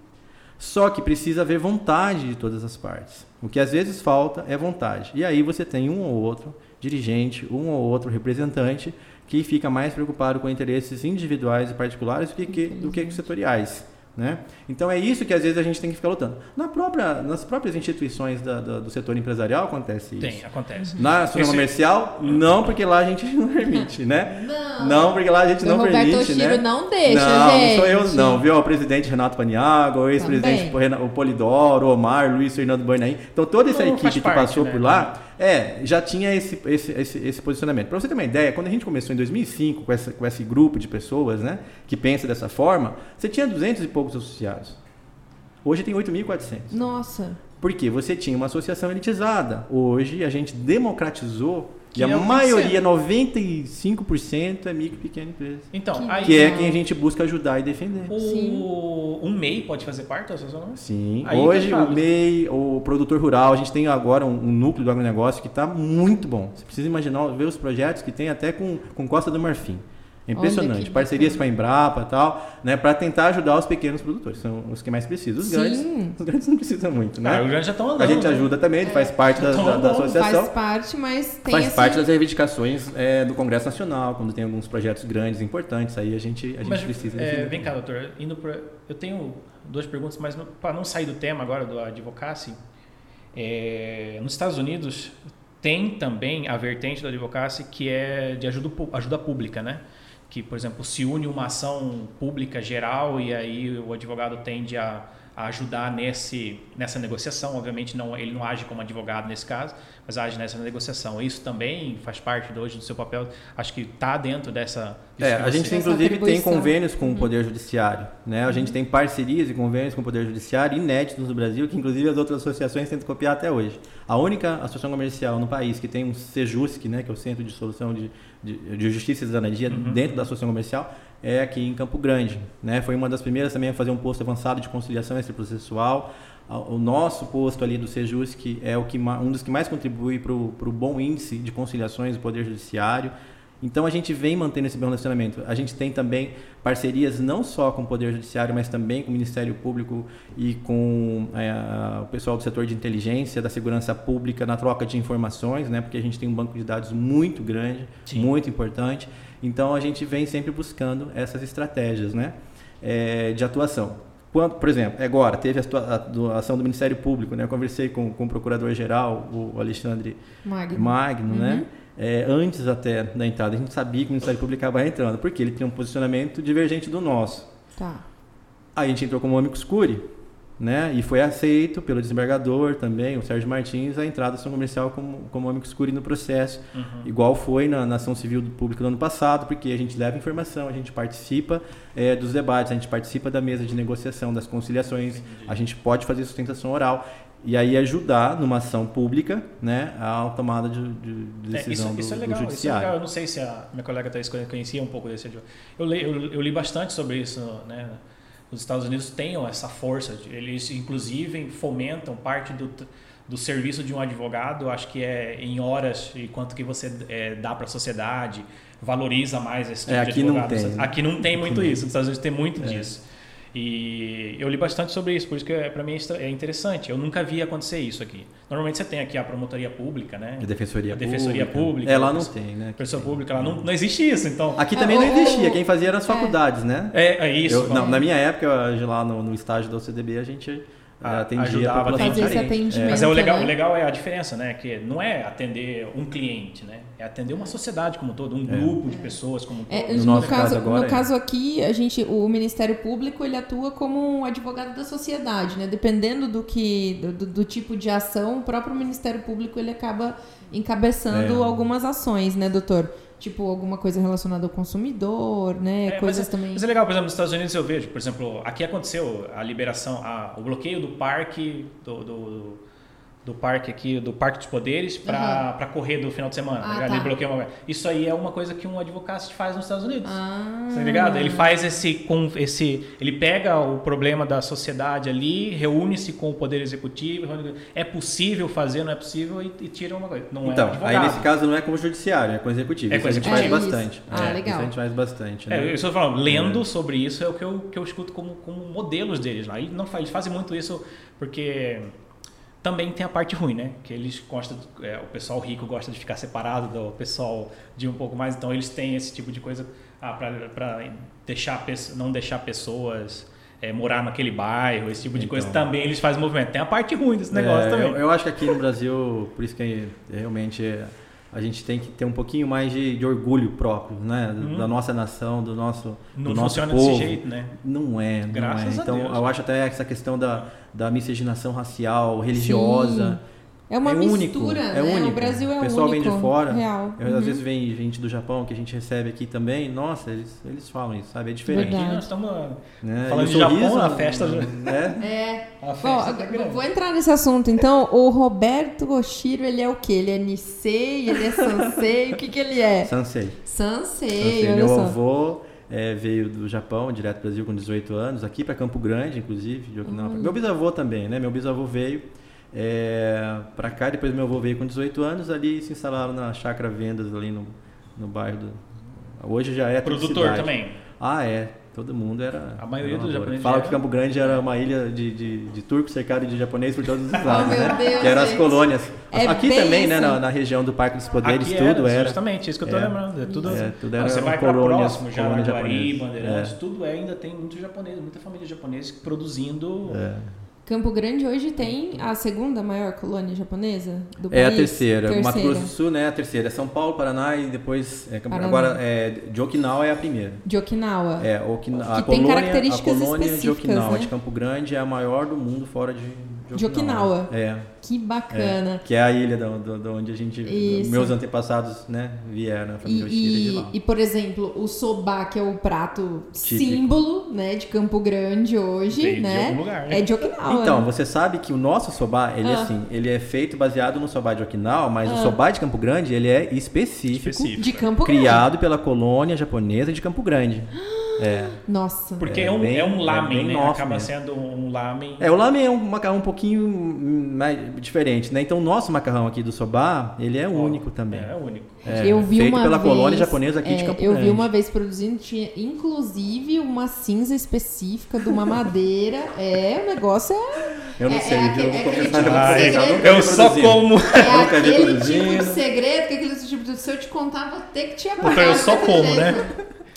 Só que precisa haver vontade de todas as partes. O que às vezes falta é vontade. E aí você tem um ou outro dirigente, um ou outro representante que fica mais preocupado com interesses individuais e particulares do que, que do que setoriais. Né? Então é isso que às vezes a gente tem que ficar lutando. Na própria, nas próprias instituições da, da, do setor empresarial acontece isso. Tem, acontece. Na associação comercial, não, porque lá a gente não permite, né? Não. Não, porque lá a gente não Roberto permite, né? não deixa, não, gente. Não, sou eu não, viu? O presidente Renato Paniago, o ex-presidente o Polidoro, o Omar, Luiz Fernando Bernaim. Então toda essa Não, equipe que parte, passou né? por lá, é, já tinha esse, esse, esse, esse posicionamento. Para você ter uma ideia, quando a gente começou em 2005 com, essa, com esse grupo de pessoas, né, que pensa dessa forma, você tinha 200 e poucos associados. Hoje tem 8.400. Nossa. Porque você tinha uma associação elitizada. Hoje a gente democratizou Que e a é o que maioria, 95% é micro e pequena empresa. Então, Que aí Que é quem a gente busca ajudar e defender. o, um MEI pode fazer parte da associação? Sim. Aí Hoje o. MEI, o produtor rural, a gente tem agora um, um núcleo do agronegócio que está muito bom. Você precisa imaginar, ver os projetos que tem até com, com Costa do Marfim. É impressionante. que Parcerias com a Embrapa e tal, né, para tentar ajudar os pequenos produtores. São os que mais precisam. Os grandes, Sim. os grandes não precisam muito, né? Ah, os grandes já estão andando. A gente né? ajuda também, ele faz parte da, da- da associação. Faz parte, mas tem Faz esse... parte das reivindicações é, do Congresso Nacional, quando tem alguns projetos grandes, importantes, aí a gente, a gente Mas, precisa. é, vem cá, doutor. Indo pra, eu tenho duas perguntas, mas para não sair do tema agora do advocacy, é, nos Estados Unidos tem também a vertente do advocacy que é de ajuda, ajuda pública, né? Que, por exemplo, se une uma ação pública geral e aí o advogado tende a, a ajudar nesse, nessa negociação. Obviamente, não, ele não age como advogado nesse caso, mas age nessa negociação. Isso também faz parte hoje do seu papel. Acho que está dentro dessa. É, a gente inclusive tem convênios com o Poder Judiciário, né? A gente tem parcerias e convênios com o Poder Judiciário inéditos no Brasil, que inclusive as outras associações tentam copiar até hoje. A única associação comercial no país que tem um SEJUSC, né, que é o Centro de Solução de, de, de Justiça e Cidadania Uhum. dentro da associação comercial, é aqui em Campo Grande, né? Foi uma das primeiras também a fazer um posto avançado de conciliação extraprocessual. O nosso posto ali do SEJUSC é o que, um dos que mais contribui para o bom índice de conciliações do Poder Judiciário. Então a gente vem mantendo esse bom relacionamento. A gente tem também parcerias não só com o Poder Judiciário, mas também com o Ministério Público e com é, o pessoal do setor de inteligência, da segurança pública, na troca de informações, né? porque a gente tem um banco de dados muito grande, Sim. muito importante. Então a gente vem sempre buscando essas estratégias né? é, de atuação. Quando, por exemplo, agora teve a, ação do Ministério Público, né? Eu conversei com, com o Procurador-Geral, o Alexandre Magno. Magno, Uhum. né? É, antes até da entrada, a gente sabia que o Ministério Público acabava entrando, porque ele tem um posicionamento divergente do nosso. Tá. Aí a gente entrou como amicus curi, né? E foi aceito pelo desembargador também, o Sérgio Martins, a entrada da ação comercial como, como curi no processo, Uhum. igual foi na, na ação civil do público do ano passado, porque a gente leva informação, a gente participa é, dos debates, a gente participa da mesa de negociação, das conciliações, a gente pode fazer sustentação oral e aí ajudar numa ação pública, né, a tomada de, de- de É, decisão isso, isso é do, legal, do isso é judiciário. legal. Eu não sei se a minha colega Thaís conhecia um pouco desse advogado. Eu, li- eu, eu li bastante sobre isso, né? Os Estados Unidos têm essa força, de- eles inclusive fomentam parte do, do serviço de um advogado, acho que é em horas e quanto que você é, dá para a sociedade, valoriza mais esse tipo É, de aqui não advogado. tem, né? Aqui não tem muito Aqui não. isso, nos Estados Unidos tem muito É. disso. E eu li bastante sobre isso, por isso que é, para mim é é interessante. Eu nunca vi acontecer isso aqui. Normalmente você tem aqui a promotoria pública, né? A defensoria, A defensoria pública, É, lá não tem, né? Pessoa pública, lá não, não existe isso, então. Aqui É, também não o- existia, quem fazia eram as é. faculdades, né? É, é isso. Eu- não, na minha época, eu, lá no, no estágio da OCDB, a gente Ah, atendia ajudava, a população Fazer esse. Mas é o legal, né? o legal é a diferença, né? Que não é atender um cliente, né? É atender uma sociedade como um todo, um grupo de pessoas como um todo. É, No no, nosso caso, caso agora no é. caso aqui, a gente, o Ministério Público ele atua como um advogado da sociedade, né? Dependendo do que, do, do- do tipo de ação, o próprio Ministério Público ele acaba encabeçando É. algumas ações, né, doutor? Tipo alguma coisa relacionada ao consumidor, né? É, Coisas mas, é- também. mas é legal, por exemplo, nos Estados Unidos eu vejo, por exemplo, aqui aconteceu a liberação, a- o bloqueio do parque do, do- do parque aqui, do Parque dos Poderes, para Uhum. correr do final de semana. Ah, tá ligado? tá. Uma... Isso aí é uma coisa que um advocacy faz nos Estados Unidos. Ah. Tá ligado? Ele faz esse com esse, ele pega o problema da sociedade ali, reúne-se com o poder executivo, é possível fazer, não é possível e, e tira uma coisa. Não é Então, advogado. aí nesse caso não é com o judiciário, é com o executivo. É isso com o a gente executivo. faz É isso. bastante. Ah, É, legal. A gente faz bastante. É, né? eu estou falando, lendo sobre isso é o que eu, que eu escuto como, como modelos deles lá. Eles não faz, eles fazem muito isso porque também tem a parte ruim, né? Que eles gostam, é, o pessoal rico gosta de ficar separado do pessoal de um pouco mais, então eles têm esse tipo de coisa ah, para deixar não deixar pessoas é, morar naquele bairro, esse tipo de coisa Então. também eles fazem movimento. Tem a parte ruim desse negócio É, também. Eu, eu acho que aqui no Brasil, por isso que realmente é, a gente tem que ter um pouquinho mais de, de orgulho próprio, né? Uhum. Da nossa nação, do nosso, não do nosso funciona povo. desse jeito, né? Não é, não Graças é. a Então, Deus. eu acho até essa questão da, da miscigenação racial, religiosa. É uma é mistura, único, né? é único. O Brasil é O pessoal único. vem de fora. Real. Eu, Uhum. Às vezes vem gente do Japão que a gente recebe aqui também. Nossa, eles, eles falam isso, sabe? É diferente. Verdade. Aqui nós estamos Né? Falando E o de Japão, sorriso, a festa Né? É. a Bom, festa tá grande. vou entrar nesse assunto. Então, o Roberto Oshiro, ele é o quê? Ele é Nisei? Ele é Sansei? o que que ele é? Sansei. Sansei, Sansei. Meu só. avô é, veio do Japão, direto pro Brasil com 18 anos, aqui para Campo Grande, inclusive. de Okinawa. Hum. Meu bisavô também, né? Meu bisavô veio é, para cá, depois meu avô veio com 18 anos, ali se instalaram na Chácara Vendas, ali no, no bairro do... Hoje já é Produtor cidade. também. Ah, é. Todo mundo era. A maioria dos japoneses Fala que Campo Grande era uma ilha de, de, de turco cercado de japonês por todos os lados, meu né? Deus, que eram as colônias. É Aqui também, né? isso. Na, na região do Parque dos Poderes, Aqui tudo era. Justamente, isso que eu tô É. lembrando. É tudo, É, tudo era Ah, Você vai colônias- próximo, colônias Jaraguari, japonesas. Bandeirantes, É. tudo é, ainda tem muito japonês, muita família japonesa produzindo. É. Campo Grande hoje tem a segunda maior colônia japonesa do É a país? terceira. Mato Grosso do Sul, né? A terceira. É São Paulo, Paraná e depois. é, Paraná. agora, é, de Okinawa é a primeira. De Okinawa. É, Okina a Que tem colônia, características a colônia de Okinawa, né? de Campo Grande, é a maior do mundo fora de, de De Okinawa. É. Que bacana. Que é a ilha da da- da onde a gente. Isso. Meus antepassados, né? Vieram, a família de E, lá. e, e, por exemplo, o soba, que é o prato Típico. símbolo né, de Campo Grande hoje, Veio de né? algum lugar, né? É de Okinawa. Então, você sabe que o nosso soba, ele é Ah. assim, ele é feito baseado no soba de Okinawa, mas Ah. o soba de Campo Grande, ele é específico, Específico. de Campo Grande. criado pela colônia japonesa de Campo Grande. É. Nossa. Porque é, É um, bem- é um é lamen, bem né? nosso Acaba mesmo. sendo um lamen. É, o lamen é um macarrão um pouquinho mais diferente, né? Então, o nosso macarrão aqui do soba, ele é único também. É único. É, eu vi feito uma pela vez, colônia japonesa aqui de é, Campo Eu vi uma vez produzindo, tinha inclusive uma cinza específica de uma madeira. É, o negócio é, Eu não é- sei, é aquele- Vou é aquele pra vocês, segredo. nunca Eu só como. é aquele tipo de segredo, que aquele tipo de. Se eu te contar, vou ter que te apagar. Então eu só como, jeito. né?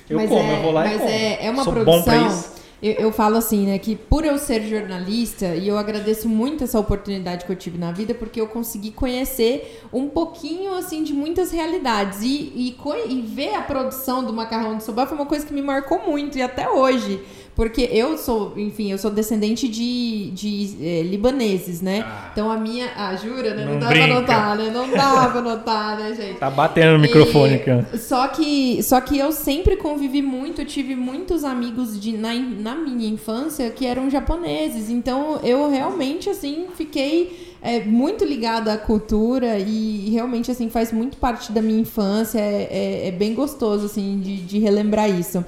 Eu Mas como, é, eu vou lá e mas como. é, é uma Sou produção. Eu, eu falo assim, né, que por eu ser jornalista, e eu agradeço muito essa oportunidade que eu tive na vida, porque eu consegui conhecer um pouquinho, assim, de muitas realidades. E, e, e ver a produção do macarrão de soba foi uma coisa que me marcou muito, e até hoje. Porque eu sou, enfim, eu sou descendente de, de eh, libaneses, né? Ah. então a minha. Ah, jura, né? Não, Não dá brinca. pra notar, né? Não dá pra notar, né, gente? Tá batendo no microfone aqui, ó. Só que, só que eu sempre convivi muito, eu tive muitos amigos de, na, na minha infância que eram japoneses. Então eu realmente, assim, fiquei é, muito ligada à cultura e realmente, assim, faz muito parte da minha infância. É, é- é bem gostoso, assim, de, de relembrar isso.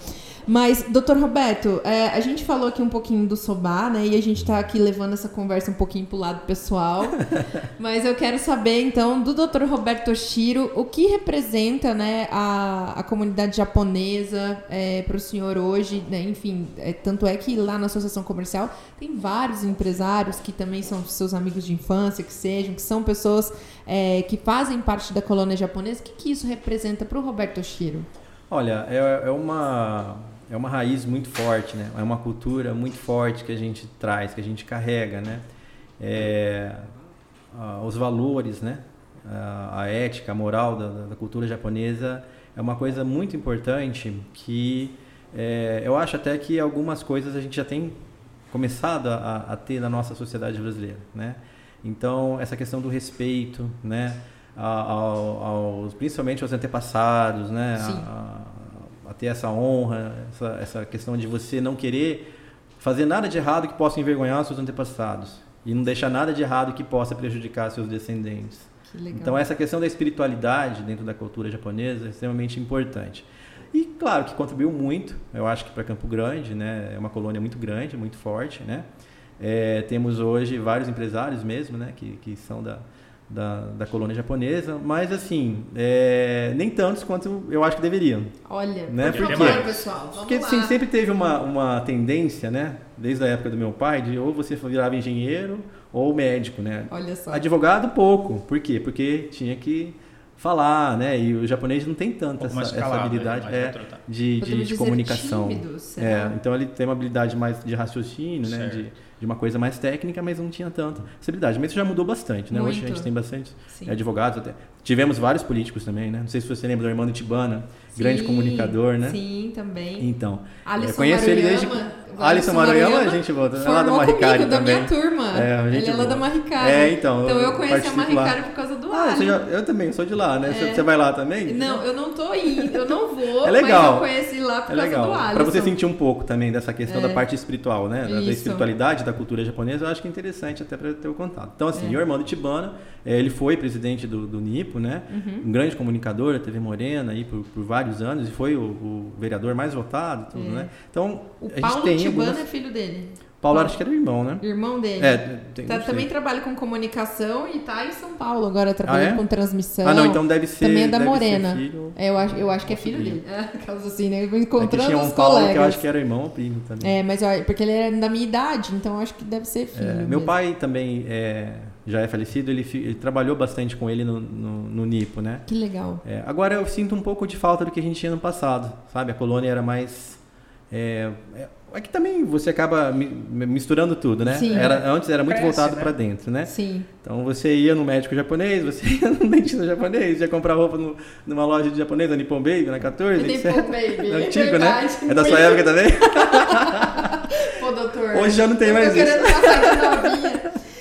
Mas, doutor Roberto, é, a gente falou aqui um pouquinho do sobá, né? E a gente tá aqui levando essa conversa um pouquinho pro lado pessoal. Mas eu quero saber, então, do Dr. Roberto Oshiro, o que representa né, a, a comunidade japonesa para o senhor hoje, né? Enfim, é, tanto é que lá na Associação Comercial tem vários empresários que também são seus amigos de infância, que sejam, que são pessoas é, que fazem parte da colônia japonesa. O que, que isso representa para o Roberto Oshiro? Olha, é, é uma é uma raiz muito forte, né? É uma cultura muito forte que a gente traz, que a gente carrega, né? É, os valores, né? A, ética, a moral da, da cultura japonesa é uma coisa muito importante que é, eu acho até que algumas coisas a gente já tem começado a, a ter na nossa sociedade brasileira, né? Então essa questão do respeito, né? Ao- aos, principalmente aos antepassados, né? Sim. A, a ter essa honra, essa, essa questão de você não querer fazer nada de errado que possa envergonhar os seus antepassados. e não deixar nada de errado que possa prejudicar seus descendentes. Então essa questão da espiritualidade dentro da cultura japonesa é extremamente importante. E claro que contribuiu muito, eu acho que para Campo Grande, né, é uma colônia muito grande, muito forte, né? É, temos hoje vários empresários mesmo, né, que, que são da, da, da colônia japonesa, mas assim, é, nem tantos quanto eu acho que deveriam. Olha, Né? por Por favor, quê? pessoal, vamos Porque lá. assim, sempre teve uma, uma tendência, né, desde a época do meu pai, de ou você virava engenheiro ou médico, né? Olha só. Advogado, pouco. Por quê? Porque tinha que falar, né? E o japonês não tem tanta essa, essa escalável, habilidade é, de, de, de comunicação. tímido? É, então ele tem uma habilidade mais de raciocínio, né? Certo. De, de uma coisa mais técnica, mas não tinha tanta essa habilidade. Mas isso já mudou bastante, né? Hoje a Muito. gente tem bastante Sim. advogados até. Tivemos vários políticos também, né? Não sei se você lembra do Armando Tibana, grande comunicador, né? Sim, também. Então, Alisson eu conheço ele desde Maruyama. Alisson Maruyama, a gente volta, é lá da Maricari comigo, da também. minha turma. É, a gente Ele é lá da Maricari. É, então, Então eu conheci a. Maricari por causa do Ah, Ali. já- eu também sou de lá, né? Você, É. você vai lá também? Não, eu não tô indo, eu não vou, É legal. mas eu conheci lá por É causa legal. do Alisson. Pra você sentir um pouco também dessa questão É. da parte espiritual, né? Da, da espiritualidade da cultura japonesa, eu acho que é interessante até para ter o contato. Então, assim, É. o Armando Tibana, ele foi presidente do, do NIPO, né? Uhum. Um grande comunicador da TV Morena aí por, por vários anos e foi o, o vereador mais votado, tudo, É. né? Então, O a gente Paulo tem Tibana algumas... é filho dele. Paulo acho que era o irmão, né? Irmão dele. É, tem, Tá- não sei. também trabalha com comunicação e tá em São Paulo agora, trabalhando Ah, é? com transmissão. Ah, não, então deve ser. Também é da Morena. filho- É, eu, acho, eu acho que é filho sobrinho. dele. É, caso assim, né? Aqui encontrando tinha um os Paulo colegas. que eu acho que era irmão ou primo também. É, mas ó, porque ele era da minha idade, então eu acho que deve ser filho. É, meu mesmo. pai também é, já é falecido, ele, ele trabalhou bastante com ele no, no, no NIPO, né? Que legal. É, agora eu sinto um pouco de falta do que a gente tinha no passado, sabe? A colônia era mais. É, é, que também você acaba mi- misturando tudo, né? Sim. Era, antes era muito Cresce, voltado né? para dentro, né? Sim. Então você ia no médico japonês, você ia no dentista japonês, ia comprar roupa no- numa loja de japonês, na Nippon Baby, na 14, Nippon etc. Baby, É antigo, verdade. né? É da sua época também? Pô, doutor. Hoje já não tem eu mais tô isso. querendo passar de novinha.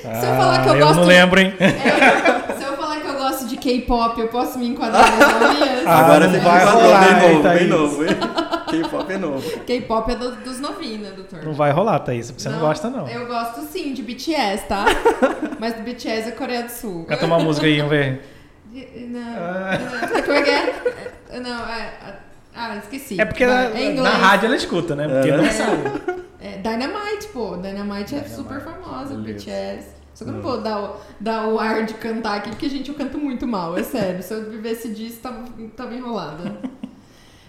Se eu falar que eu Ah, gosto- não lembro, hein? É, se eu falar que eu gosto de K-pop, eu posso me enquadrar nas novinhas? Ah, Agora você vai rolar, bem novo, bem novo, hein? K-pop é novo. K-pop é do- dos novinhos, né, doutor? Não vai rolar, Thaís. Você não, gosta, não. Eu gosto sim de BTS, tá? Mas do BTS é Coreia do Sul. Canta uma música aí, vamos ver. Não, Ah. não. Como é que é? É, Não, é. Ah, esqueci. É porque na, é na rádio ela escuta, né? Porque É. não sabe. É, Dynamite, pô. Dynamite é Dynamite, super famosa, beleza. BTS. Só que eu não vou dar o, dar o ar de cantar aqui, porque, gente, eu canto muito mal, é sério. Se eu vivesse disso, tava, tava enrolada.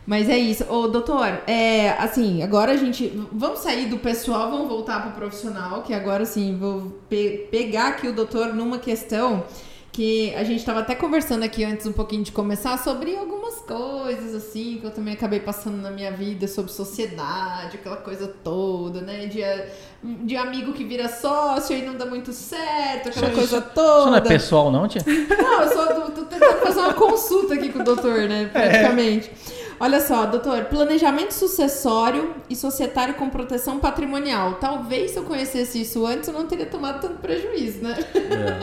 Mas é isso. Ô, doutor, é, assim, agora a gente. Vamos sair do pessoal, vamos voltar pro profissional, que agora, assim, vou pe- pegar aqui o doutor numa questão que a gente estava até conversando aqui antes um pouquinho de começar sobre algumas coisas assim que eu também acabei passando na minha vida sobre sociedade, aquela coisa toda, né? De, de amigo que vira sócio e não dá muito certo, aquela Isso- coisa Isso toda. não é pessoal, não, tia? Não, eu só tô, tô tentando fazer uma consulta aqui com o doutor, né? Praticamente. Olha só, doutor, planejamento sucessório e societário com proteção patrimonial. Talvez se eu conhecesse isso antes, eu não teria tomado tanto prejuízo, né?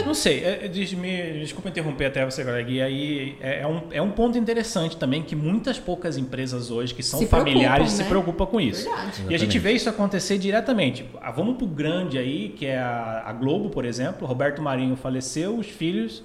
Não sei, é, é, diz- me- desculpa interromper até você, Greg. E aí é, é um, é um ponto interessante também que muitas poucas empresas hoje que são Se familiares preocupam, se né? preocupam com isso. Verdade. E a gente vê isso acontecer diretamente. Ah, vamos pro grande aí, que é a, a Globo, por exemplo. Roberto Marinho faleceu, os filhos,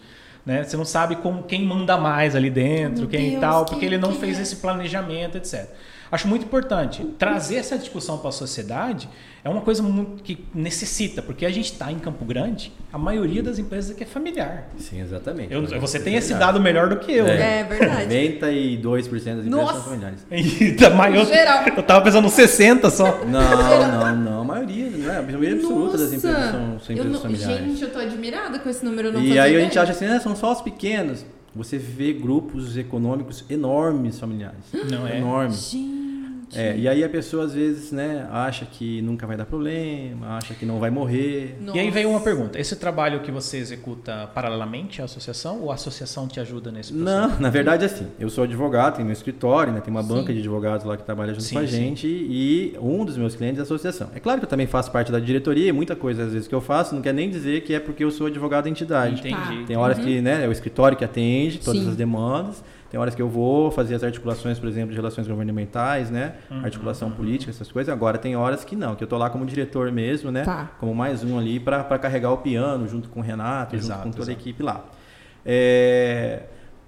né? Você não sabe como, quem manda mais ali dentro, Meu quem Deus, tal, porque ele não fez é? esse planejamento, etc. Acho muito importante trazer essa discussão para a sociedade. É uma coisa muito que necessita, porque a gente está em Campo Grande, a maioria das empresas aqui é familiar. Sim, exatamente. Eu- você tem É esse dado melhor do que eu. né? É verdade. 92% das empresas Nossa! são familiares. E da maior- Geral. eu tava pensando 60 só. Não, não, não. A maioria, não é? A maioria absoluta das Nossa! empresas são, são Eu empresas não- familiares. Gente, eu tô admirada com esse número. Não E aí a ideia. gente acha assim, ah, são só os pequenos. Você vê grupos econômicos enormes familiares. Não é? Enormes. Gente. É, e aí a pessoa às vezes, né, acha que nunca vai dar problema, acha que não vai morrer. E aí Nossa. veio uma pergunta: esse trabalho que você executa paralelamente à associação ou a associação te ajuda nesse processo? Não, na verdade assim, eu sou advogado, tenho meu escritório, né, tem uma Sim. banca de advogados lá que trabalha junto Sim, com a sim. gente e um dos meus clientes é a associação. É claro que eu também faço parte da diretoria e muita coisa às vezes que eu faço não quer nem dizer que é porque eu sou advogado da entidade. Entendi. Tem horas que né, é o escritório que atende todas Sim. as demandas, Tem horas que eu vou fazer as articulações, por exemplo, de relações governamentais, né? Uhum, Articulação política, essas coisas. Agora tem horas que não, que eu tô lá como diretor mesmo, né? Tá. Como mais um ali para carregar o piano junto com o Renato, Exato, junto com toda a exato. equipe lá. É,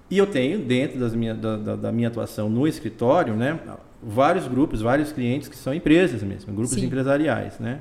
E eu tenho, dentro das minha, da, da- da minha atuação no escritório, né? Vários grupos, vários clientes que são empresas mesmo, grupos Sim. empresariais, né?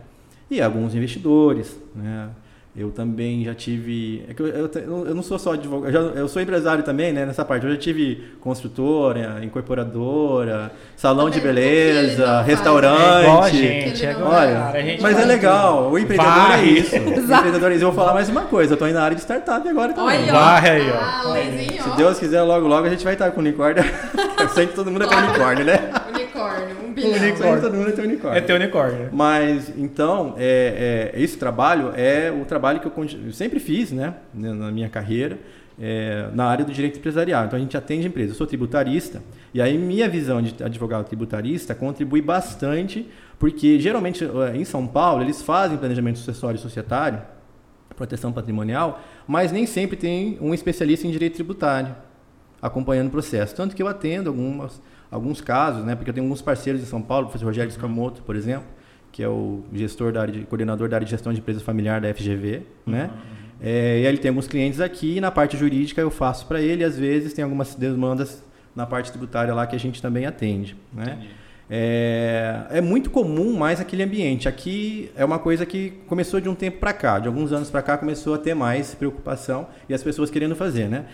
E alguns investidores, né? Eu também já tive. É que eu, eu, eu não sou só advogado, eu, já- eu sou empresário também, né? Nessa parte. Eu já tive construtora, incorporadora, salão de? O não beleza, faz, né? restaurante. É igual a gente. É Olha, cara, a gente mas é legal. O empreendedor Vai. é isso. O Exato. empreendedor é isso. Eu vou falar mais uma coisa. Eu tô indo na área de startup agora também. Olha, Vai aí, ó. Ah, Lezinho, Se. Deus quiser, logo, logo a gente vai estar com unicórnio. Eu sei que todo mundo é ter unicórnio, né? Unicórnio, um bilhão. que todo mundo é ter É unicórnio. teu unicórnio. Mas, então, é, é, esse trabalho é o trabalho que eu, eu sempre fiz, né? né, Na minha carreira, é, na área do direito empresarial. Então, a gente atende empresas. Eu sou tributarista. E aí, minha visão de advogado tributarista contribui bastante, porque, geralmente, eh, em São Paulo, eles fazem planejamento sucessório e societário, proteção patrimonial, mas nem sempre tem um especialista em direito tributário acompanhando o processo. Tanto que eu atendo algumas, alguns casos, né, porque eu tenho alguns parceiros em São Paulo, o professor Rogério Scamoto, por exemplo, que é o gestor da área de, coordenador da área de gestão de empresa familiar da FGV, né? É, e aí ele tem alguns clientes aqui, e na parte jurídica eu faço para ele, às vezes tem algumas demandas na parte tributária lá que a gente também atende, né? É, é muito comum mais aquele ambiente. Aqui é uma coisa que começou de um tempo para cá, de alguns anos para cá começou a ter mais preocupação e as pessoas querendo fazer, né?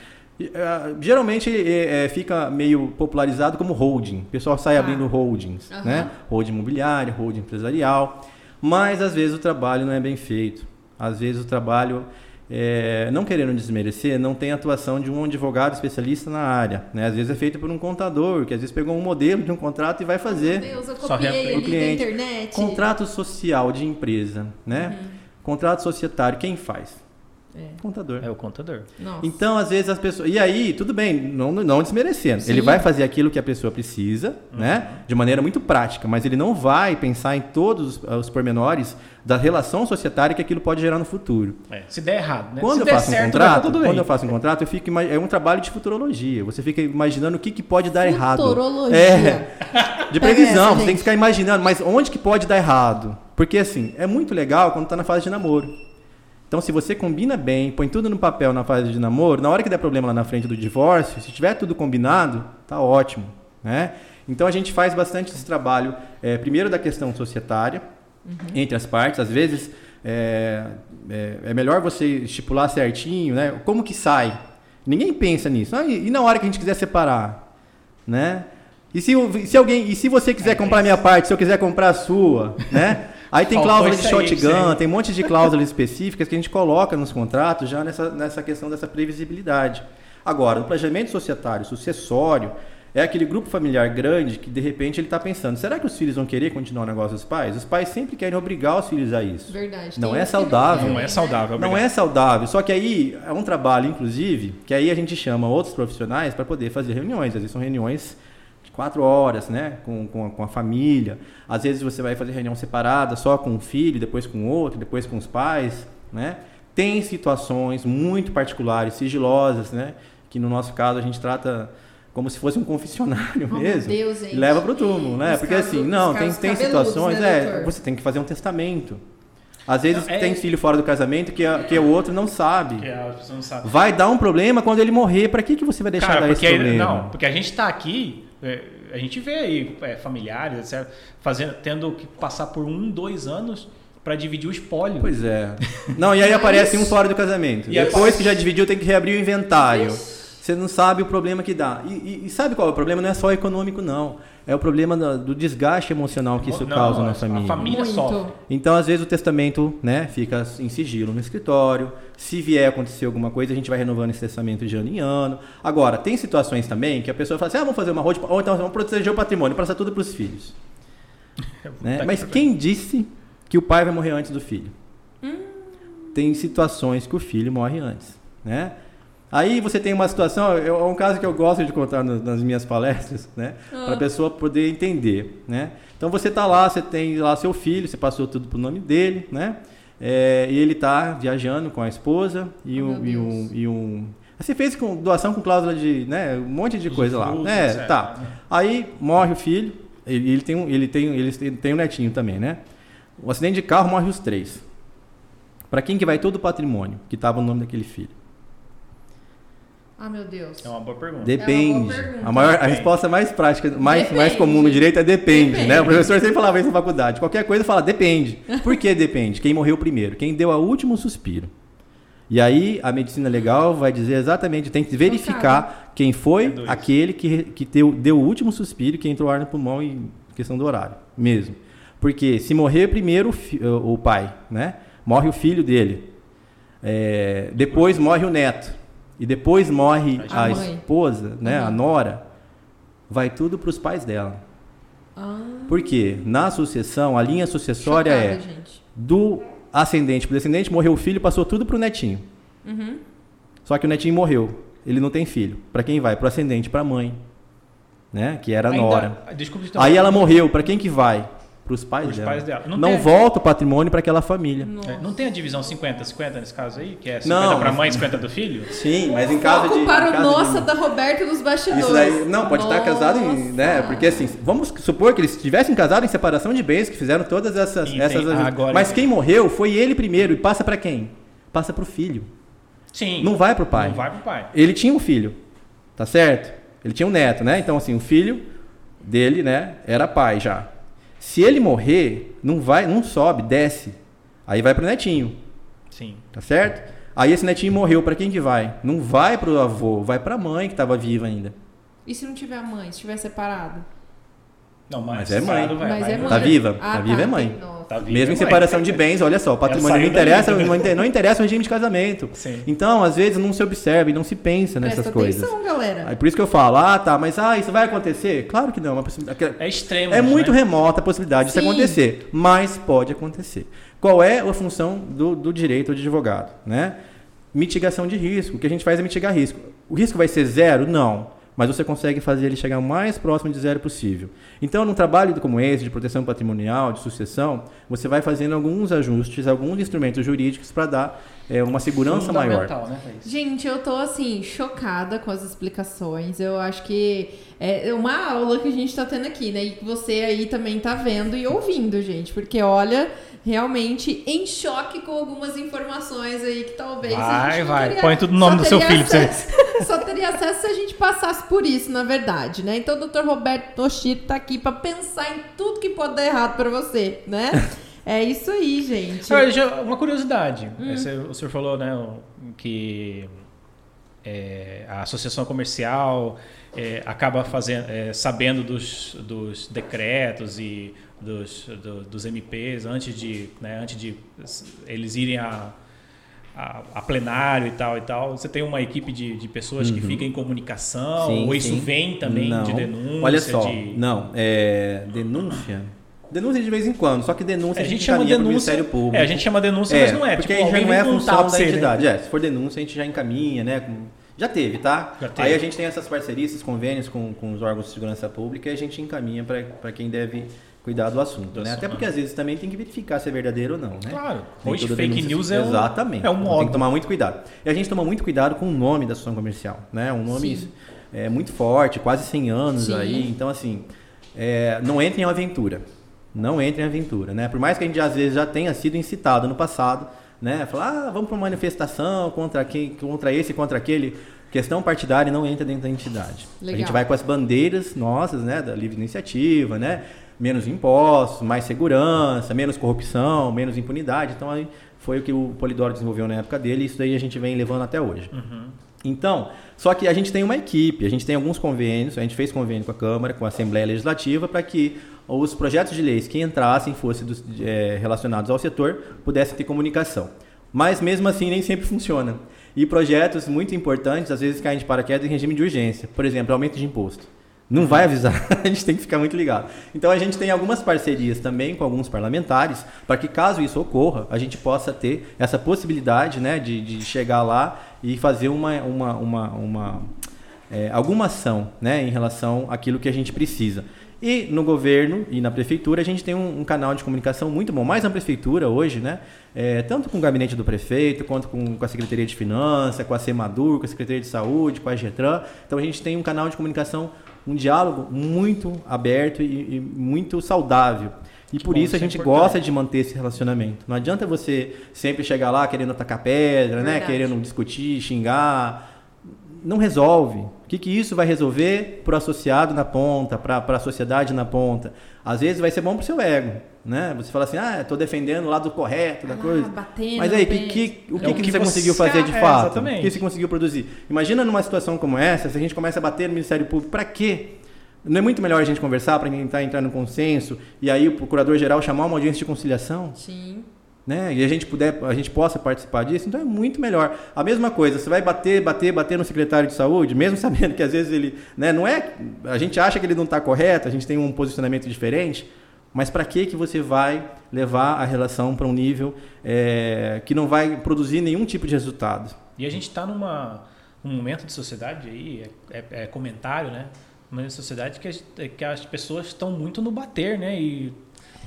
Ah, geralmente é, é, fica meio popularizado como holding. O pessoal sai Ah. abrindo holdings, Aham. né? Holding imobiliário, holding empresarial. Mas às vezes o trabalho não é bem feito. Às vezes o trabalho, é, não querendo desmerecer, não tem atuação de um advogado especialista na área. Né? Às vezes é feito por um contador, que às vezes pegou um modelo de um contrato e vai fazer. Meu Deus, eu Só copiei ali O da cliente. internet. Contrato social de empresa, né? Uhum. Contrato societário, quem faz? É. Contador. É o contador. Nossa. Então, às vezes as pessoas. E aí, tudo bem, não, não desmerecendo. Sim. Ele vai fazer aquilo que a pessoa precisa, né? De maneira muito prática, mas ele não vai pensar em todos os, os pormenores da relação societária que aquilo pode gerar no futuro. É, se der errado, né? Quando se eu der faço um certo, vai contrato, tudo bem. quando eu faço um contrato, eu fico é um trabalho de futurologia. Você fica imaginando o que, que pode dar errado. Futurologia. É. De previsão, essa, você tem que ficar imaginando, mas onde que pode dar errado? Porque assim, é muito legal quando tá na fase de namoro. Então, se você combina bem, põe tudo no papel na fase de namoro, na hora que der problema lá na frente do divórcio, se tiver tudo combinado, tá ótimo, né? Então, a gente faz bastante esse trabalho, é, primeiro da questão societária, entre as partes. Às vezes, é, é, é melhor você estipular certinho, né? Como que sai? Ninguém pensa nisso. Ah, e, e na hora que a gente quiser separar, né? E se, se alguém, e se você quiser comprar a minha parte, se eu quiser comprar a sua, né? Aí tem cláusula de shotgun, tem um monte de cláusulas específicas que a gente coloca nos contratos já nessa, nessa questão dessa previsibilidade. Agora, o planejamento societário, sucessório, é aquele grupo familiar grande que de repente ele está pensando: será que os filhos vão querer continuar o negócio dos pais? Os pais sempre querem obrigar os filhos a isso. Verdade. Não é uns que saudável. Não é né? saudável. Não obrigado. é saudável. Só que aí é um trabalho, inclusive, que aí a gente chama outros profissionais para poder fazer reuniões. Às vezes são reuniões quatro horas, né? Com, com, a, com a família. Às vezes você vai fazer reunião separada, só com um filho, depois com outro, depois com os pais, né? Tem situações muito particulares, sigilosas, né? Que no nosso caso a gente trata como se fosse um confessionário Oh, meu mesmo. Deus, gente. E leva pro túmulo, né? Porque casos- assim, não, tem, tem situações, né, é, você tem que fazer um testamento. Às vezes Não, é- tem filho fora do casamento que, a- que o outro não sabe. Que a pessoa não sabe. Vai dar um problema quando ele morrer. Pra que, que você vai deixar Cara, dar esse problema? não, porque a gente tá aqui, é, a gente vê aí é, familiares, etc., fazendo, tendo que passar por um, dois anos para dividir o espólio. Pois é. Não, e aí aparece um fora do casamento. E Depois aparece- que já dividiu, tem que reabrir o inventário. Você não sabe o problema que dá. E, e- e sabe qual é o problema? Não é só econômico, não. É o problema do, desgaste emocional que isso Não, causa na a família. família Muito. sofre. Então, às vezes, o testamento né, fica em sigilo no escritório. Se vier acontecer alguma coisa, a gente vai renovando esse testamento de ano em ano. Agora, tem situações também que a pessoa fala assim: ah, vamos fazer uma road, ou então vamos proteger o patrimônio, passar tudo para os filhos. Né? Puta Mas que quem disse que o pai vai morrer antes do filho? Tem situações que o filho morre antes. Né? Aí você tem uma situação, é um caso que eu gosto de contar nas, nas minhas palestras, né? Para a pessoa poder entender, né? Então você tá lá, você tem lá seu filho, você passou tudo pro nome dele, né? É, e ele tá viajando com a esposa e, Oh, um, e, um, e um Você fez com doação com cláusula de, né, um monte de coisa lá. fruto, É, etc, tá. né? Aí morre o filho, ele, ele tem um, ele tem, ele tem um netinho também, né? O acidente de carro morre os três. Para quem que vai todo o patrimônio que estava no nome daquele filho? Ah, meu Deus. É uma boa pergunta. Depende. pergunta. a, maior, a resposta mais prática, mais, Depende. mais comum no direito é depende, Depende. né? O professor sempre falava isso na faculdade. Qualquer coisa fala depende. Por que depende? Quem morreu primeiro? Quem deu a último suspiro. E aí a medicina legal vai dizer exatamente, tem que verificar quem foi É aquele que, que deu, deu o último suspiro, que entrou ar no pulmão em questão do horário, mesmo. Porque se morrer primeiro o o o pai, né? Morre o filho dele. É, depois morre o neto. E depois morre A a, esposa, né? A Uhum. nora. Vai tudo para os pais dela. Ah, Por quê? Na sucessão, a linha sucessória chocada, é gente. do ascendente para o descendente, morreu o filho, passou tudo para o netinho. Uhum. Só que o netinho morreu. Ele não tem filho. Para quem vai? Para o ascendente, para a mãe. Né? Que era a Ainda- nora. Desculpa te Aí ela morreu. Para quem que vai? Para os pais Pros dela. pais dela. Não Não, tem- volta o patrimônio para aquela família. Nossa. É, Não tem a divisão 50-50 nesse caso aí? Que é 50 Não, pra mas- mãe e 50 do filho? Sim, mas em caso de. para o nossa de... da Roberto dos bastidores. Isso daí, não, pode estar casado em, né? Nossa. Porque assim, vamos supor que eles tivessem casado em separação de bens, que fizeram todas essas, essas Ah, agora Mas quem morreu foi ele primeiro e passa para quem? Passa para o filho. Sim. Não vai pro pai. Não vai pro pai. Ele tinha um filho, tá certo? Ele tinha um neto, né? Então assim, o filho dele, né, era pai já. Se ele morrer, não vai, não sobe, desce. Aí vai pro netinho, Sim. tá certo? Aí esse netinho morreu, para quem que vai? Não vai pro avô, vai pra mãe que estava viva ainda. E se não tiver mãe, se estiver separado? Não, mas, Mas é mãe. vai- Mas vai- é mãe. Tá viva? Ah, Tá viva é mãe. Tá viva, Mesmo em é mãe. separação de bens, olha só, o patrimônio não saiu da interessa, não inter- não interessa o regime de casamento. Sim. Então, às vezes, não se observa e não se pensa nessas Presta coisas. atenção, galera. Aí por isso que eu falo, ah, tá, mas ah, isso vai acontecer? Claro que não, é. É extremo. É muito né? remota a possibilidade disso Sim. acontecer, mas pode acontecer. Qual é a função do, do direito de advogado? Né? Mitigação de risco. O que a gente faz é mitigar risco. O risco vai ser zero? Não. Mas você consegue fazer ele chegar o mais próximo de zero possível. Então, num trabalho como esse, de proteção patrimonial, de sucessão, você vai fazendo alguns ajustes, alguns instrumentos jurídicos para dar é, uma segurança maior. Né? Gente, eu tô assim, chocada com as explicações. Eu acho que é uma aula que a gente tá tendo aqui, né? E que você aí também tá vendo e ouvindo, gente. Porque olha, realmente em choque com algumas informações aí que talvez. a Vai, vai. teria- Põe tudo no nome do seu filho pra você acesso- Só teria acesso se a gente passasse por isso, na verdade, né? Então o doutor Roberto Toshiro tá aqui pra pensar em tudo que pode dar errado pra você, né? É isso aí, gente. Uma curiosidade. Hum. Esse- o senhor falou né, que é, a associação comercial é, acaba fazendo, é, sabendo dos, dos decretos e dos, do- dos MPs antes de, né, antes de eles irem a, a, a plenário e tal e tal. Você tem uma equipe de, de pessoas que fica em comunicação? Sim, ou isso sim. vem também não. de denúncia? Olha só, de- não, é, denúncia. Denúncia de vez em quando, só que denúncia É, a gente, chama pro denúncia. Ministério Público. É, a gente chama denúncia, mas não é. Porque tipo, aí já não é função da você, né? entidade. É, se for denúncia, a gente já encaminha, né? Já teve, tá? Já teve. Aí a gente tem essas parcerias, esses convênios com, com os órgãos de segurança pública e a gente encaminha para quem deve cuidar do assunto, né? Até porque às vezes também tem que verificar se é verdadeiro ou não, né? Claro. Nem Hoje fake denúncia- news é um, Exatamente. é um Então, modo. Tem que tomar muito cuidado. E a gente toma muito cuidado com o nome da associação comercial, né? Um nome Sim. é, muito forte, quase 100 anos Sim. aí. Então, assim, é, não entre em aventura. Não entre em aventura, né? Por mais que a gente às vezes já tenha sido incitado no passado, né? Falar, ah, vamos para uma manifestação contra, quem, contra esse, contra aquele. Questão partidária não entra dentro da entidade. A Legal. gente vai com as bandeiras nossas, né? Da livre iniciativa, né? Menos impostos, mais segurança, menos corrupção, menos impunidade. Então, aí foi o que o Polidoro desenvolveu na época dele e isso daí a gente vem levando até hoje. Uhum. Então, só que a gente tem uma equipe, a gente tem alguns convênios, a gente fez convênio com a Câmara, com a Assembleia Legislativa, para que os projetos de leis que entrassem, fossem dos- eh, relacionados ao setor, pudessem ter comunicação. Mas mesmo assim nem sempre funciona. E projetos muito importantes, às vezes caem de paraquedas em regime de urgência. Por exemplo, aumento de imposto. Não vai avisar, a gente tem que ficar muito ligado. Então a gente tem algumas parcerias também com alguns parlamentares, para que caso isso ocorra, a gente possa ter essa possibilidade né, de, de chegar lá e fazer uma, uma, uma, uma é, alguma ação né, em relação àquilo que a gente precisa. E no governo e na prefeitura a gente tem um, um canal de comunicação muito bom, mais na prefeitura hoje, né? É, tanto com o gabinete do prefeito, quanto com, com a Secretaria de Finanças, com a Semadur, com a Secretaria de Saúde, com a Getran. Então a gente tem um canal de comunicação, um diálogo muito aberto e, e muito saudável. E por Bom, isso a é gente gosta de manter esse relacionamento. Não adianta você sempre chegar lá querendo atacar pedra, né? Querendo discutir, xingar não resolve. O que, que isso vai resolver para o associado na ponta, para a sociedade na ponta? Às vezes vai ser bom para o seu ego. Né? Você fala assim, ah, estou defendendo o lado correto da ah, coisa. Mas aí, que, que, o que, é que, que, você conseguiu fazer de é, fato? Exatamente. O que você conseguiu produzir? Imagina numa situação como essa, se a gente começa a bater no Ministério Público, para quê? Não é muito melhor a gente conversar para tentar entrar no consenso e aí o procurador-geral chamar uma audiência de conciliação? Sim né? E a gente puder, a gente possa participar disso, então é muito melhor. A mesma coisa, você vai bater, bater, bater no secretário de saúde, mesmo sabendo que às vezes ele, né, não é, a gente acha que ele não está correto, a gente tem um posicionamento diferente, mas para que que você vai levar a relação para um nível é, que não vai produzir nenhum tipo de resultado? E a gente está numa um momento de sociedade aí, é, é, é comentário, né? Uma sociedade que, que as pessoas estão muito no bater, né? E